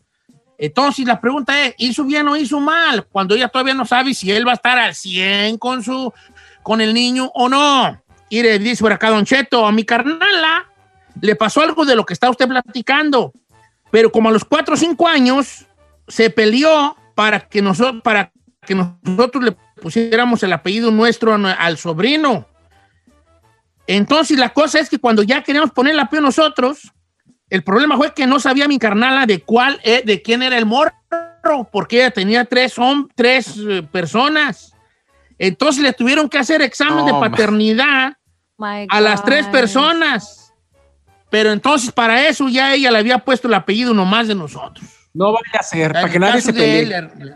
C: Entonces la pregunta es, ¿hizo bien o hizo mal? Cuando ella todavía no sabe si él va a estar al 100 con su con el niño o no. Y le dice por acá, Don Cheto, a mi carnala le pasó algo de lo que está usted platicando, pero como a los 4 o 5 años se peleó para que, nosotros para que nosotros le pusiéramos el apellido nuestro al sobrino. Entonces la cosa es que cuando ya queríamos poner el apellido nosotros, el problema fue que no sabía mi carnala de cuál, eh, de quién era el morro, porque ella tenía tres, tres eh, personas. Entonces le tuvieron que hacer examen de paternidad a las tres personas. Pero entonces para eso ya ella le había puesto el apellido nomás de nosotros.
B: No vaya a ser, para que nadie se pelee.
C: él,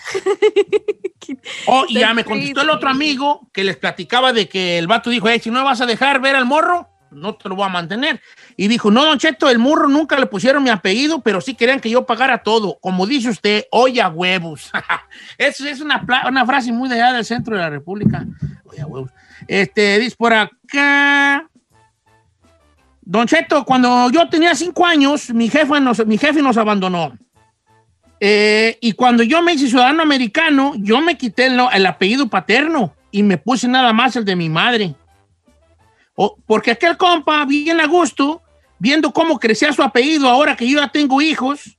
C: Oh, y ya me contestó el otro amigo que les platicaba de que el vato dijo, "Ey, si no me vas a dejar ver al morro, no te lo voy a mantener. Y dijo, no, don Cheto, el morro nunca le pusieron mi apellido, pero sí querían que yo pagara todo. Como dice usted, oye a huevos. Eso es una, una frase muy de allá del centro de la República. Oye a huevos. Este, dice por acá... Don Cheto, cuando yo tenía cinco años, mi, jefa nos, mi jefe nos abandonó. Eh, y cuando yo me hice ciudadano americano, yo me quité el, el apellido paterno y me puse nada más el de mi madre. Porque aquel compa, bien a gusto, viendo cómo crecía su apellido ahora que yo ya tengo hijos,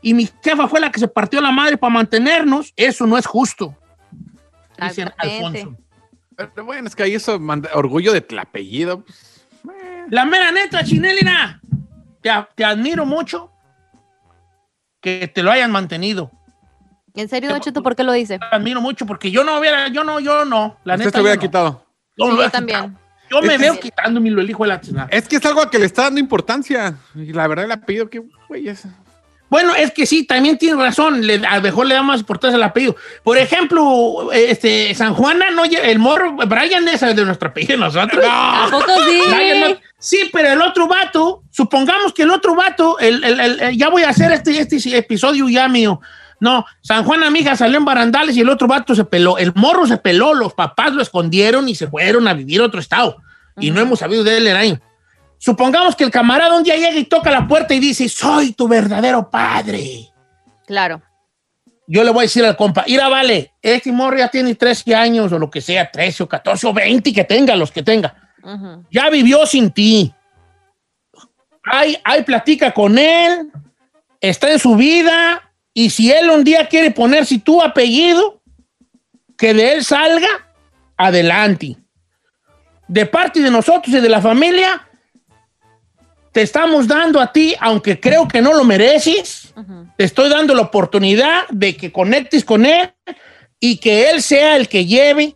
C: y mi jefa fue la que se partió la madre para mantenernos, eso no es justo. Dice
A: Exactamente.
C: Alfonso.
F: Pero bueno, es que ahí eso manda orgullo de tu apellido. pues.
C: La mera neta, Chinelina, te, te admiro mucho que te lo hayan mantenido.
A: ¿En serio, Don Cheto, por qué lo dice?
C: Te admiro mucho porque yo no hubiera, yo no, yo no. La
F: Usted
C: neta,
F: se hubiera
C: no.
F: quitado.
C: Yo,
A: Sí,
C: lo
A: yo
C: he
A: también.
C: quitado. Yo me
F: Es que
C: veo
F: sí.
C: quitándomelo el hijo de la chingada.
F: Es que es algo a que le está dando importancia. Y la verdad, el apellido, que güey es.
C: Bueno, es que sí, también tiene razón. Le- a lo mejor le da más importancia al apellido. Por ejemplo, este, San Juana, no, el morro, Brian es de nuestro apellido, nosotros.
A: ¿A poco sí?
C: Brian no- sí, pero el otro vato, supongamos que el otro vato, el, el- el- el- ya voy a hacer este, este episodio ya mío. No, San Juan amiga salió en barandales y el otro vato se peló. El morro se peló, los papás lo escondieron y se fueron a vivir a otro estado. Y no hemos sabido de él el año. Supongamos que el camarada un día llega y toca la puerta y dice, soy tu verdadero padre.
A: Claro.
C: Yo le voy a decir al compa, mira, vale, este morro ya tiene 13 años o lo que sea, 13 o 14 o 20 que tenga, los que tenga. Ya vivió sin ti. Hay, hay platica con él, está en su vida, y si él un día quiere ponerse tu apellido, que de él salga, adelante. De parte de nosotros y de la familia, te estamos dando a ti, aunque creo que no lo mereces, te estoy dando la oportunidad de que conectes con él y que él sea el que lleve,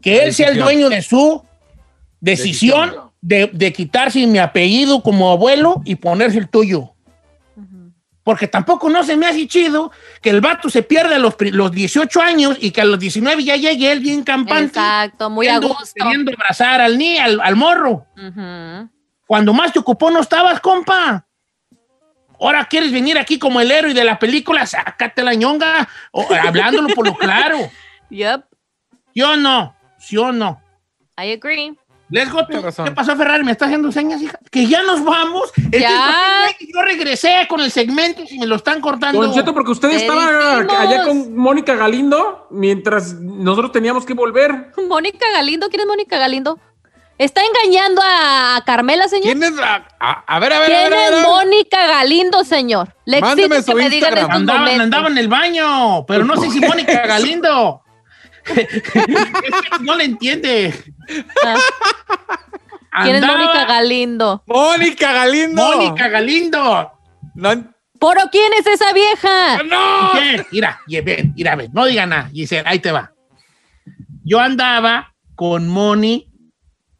C: que él sea el dueño de su decisión de, de quitarse mi apellido como abuelo y ponerse el tuyo. Porque tampoco no se me hace chido que el vato se pierda los, los 18 años y que a los 19 ya llegue él bien campante.
A: Exacto, muy a
C: queriendo-
A: gusto.
C: Queriendo abrazar al ni al, al morro. Cuando más te ocupó no estabas, compa. Ahora quieres venir aquí como el héroe de la película, sácate la ñonga, o, hablándolo por lo claro.
A: Yep,
C: Yo no, yo no.
A: I agree.
C: Les go,
F: Tienes razón.
C: ¿Qué pasó, Ferrari? ¿Me está haciendo señas, hija? Que ya nos vamos.
A: Ya.
C: ¿por qué Yo regresé con el segmento y me lo están cortando.
B: Don Cheto, porque usted
A: Te
B: estaba
A: dijimos.
B: allá con Mónica Galindo mientras nosotros teníamos que volver.
A: Mónica Galindo, ¿quién es Mónica Galindo? ¿Está engañando a, Carmela, señor?
F: ¿Quién es la- A, a ver, a ver, a
A: ¿Quién
F: ver, a ver.
A: es Mónica Galindo, señor? Le
F: Mándeme
A: exijo
F: su
A: que me digan
F: Instagram.
A: estos
C: Andaba,
A: momentos.
C: andaba en el baño, pero no sé si Mónica Galindo no le entiende.
A: Ah. ¿Quién es Mónica Galindo?
F: Mónica Galindo.
C: Mónica Galindo.
F: No.
A: ¿Pero quién es esa vieja?
F: No.
C: Ven, mira, ven, mira. No diga nada, Giselle, ahí te va. Yo andaba con Moni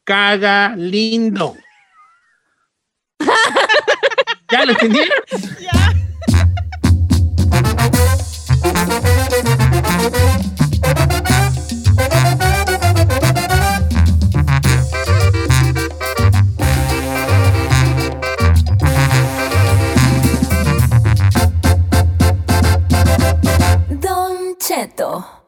C: Cagalindo. ¿Ya lo entendieron?
H: Ya. 都。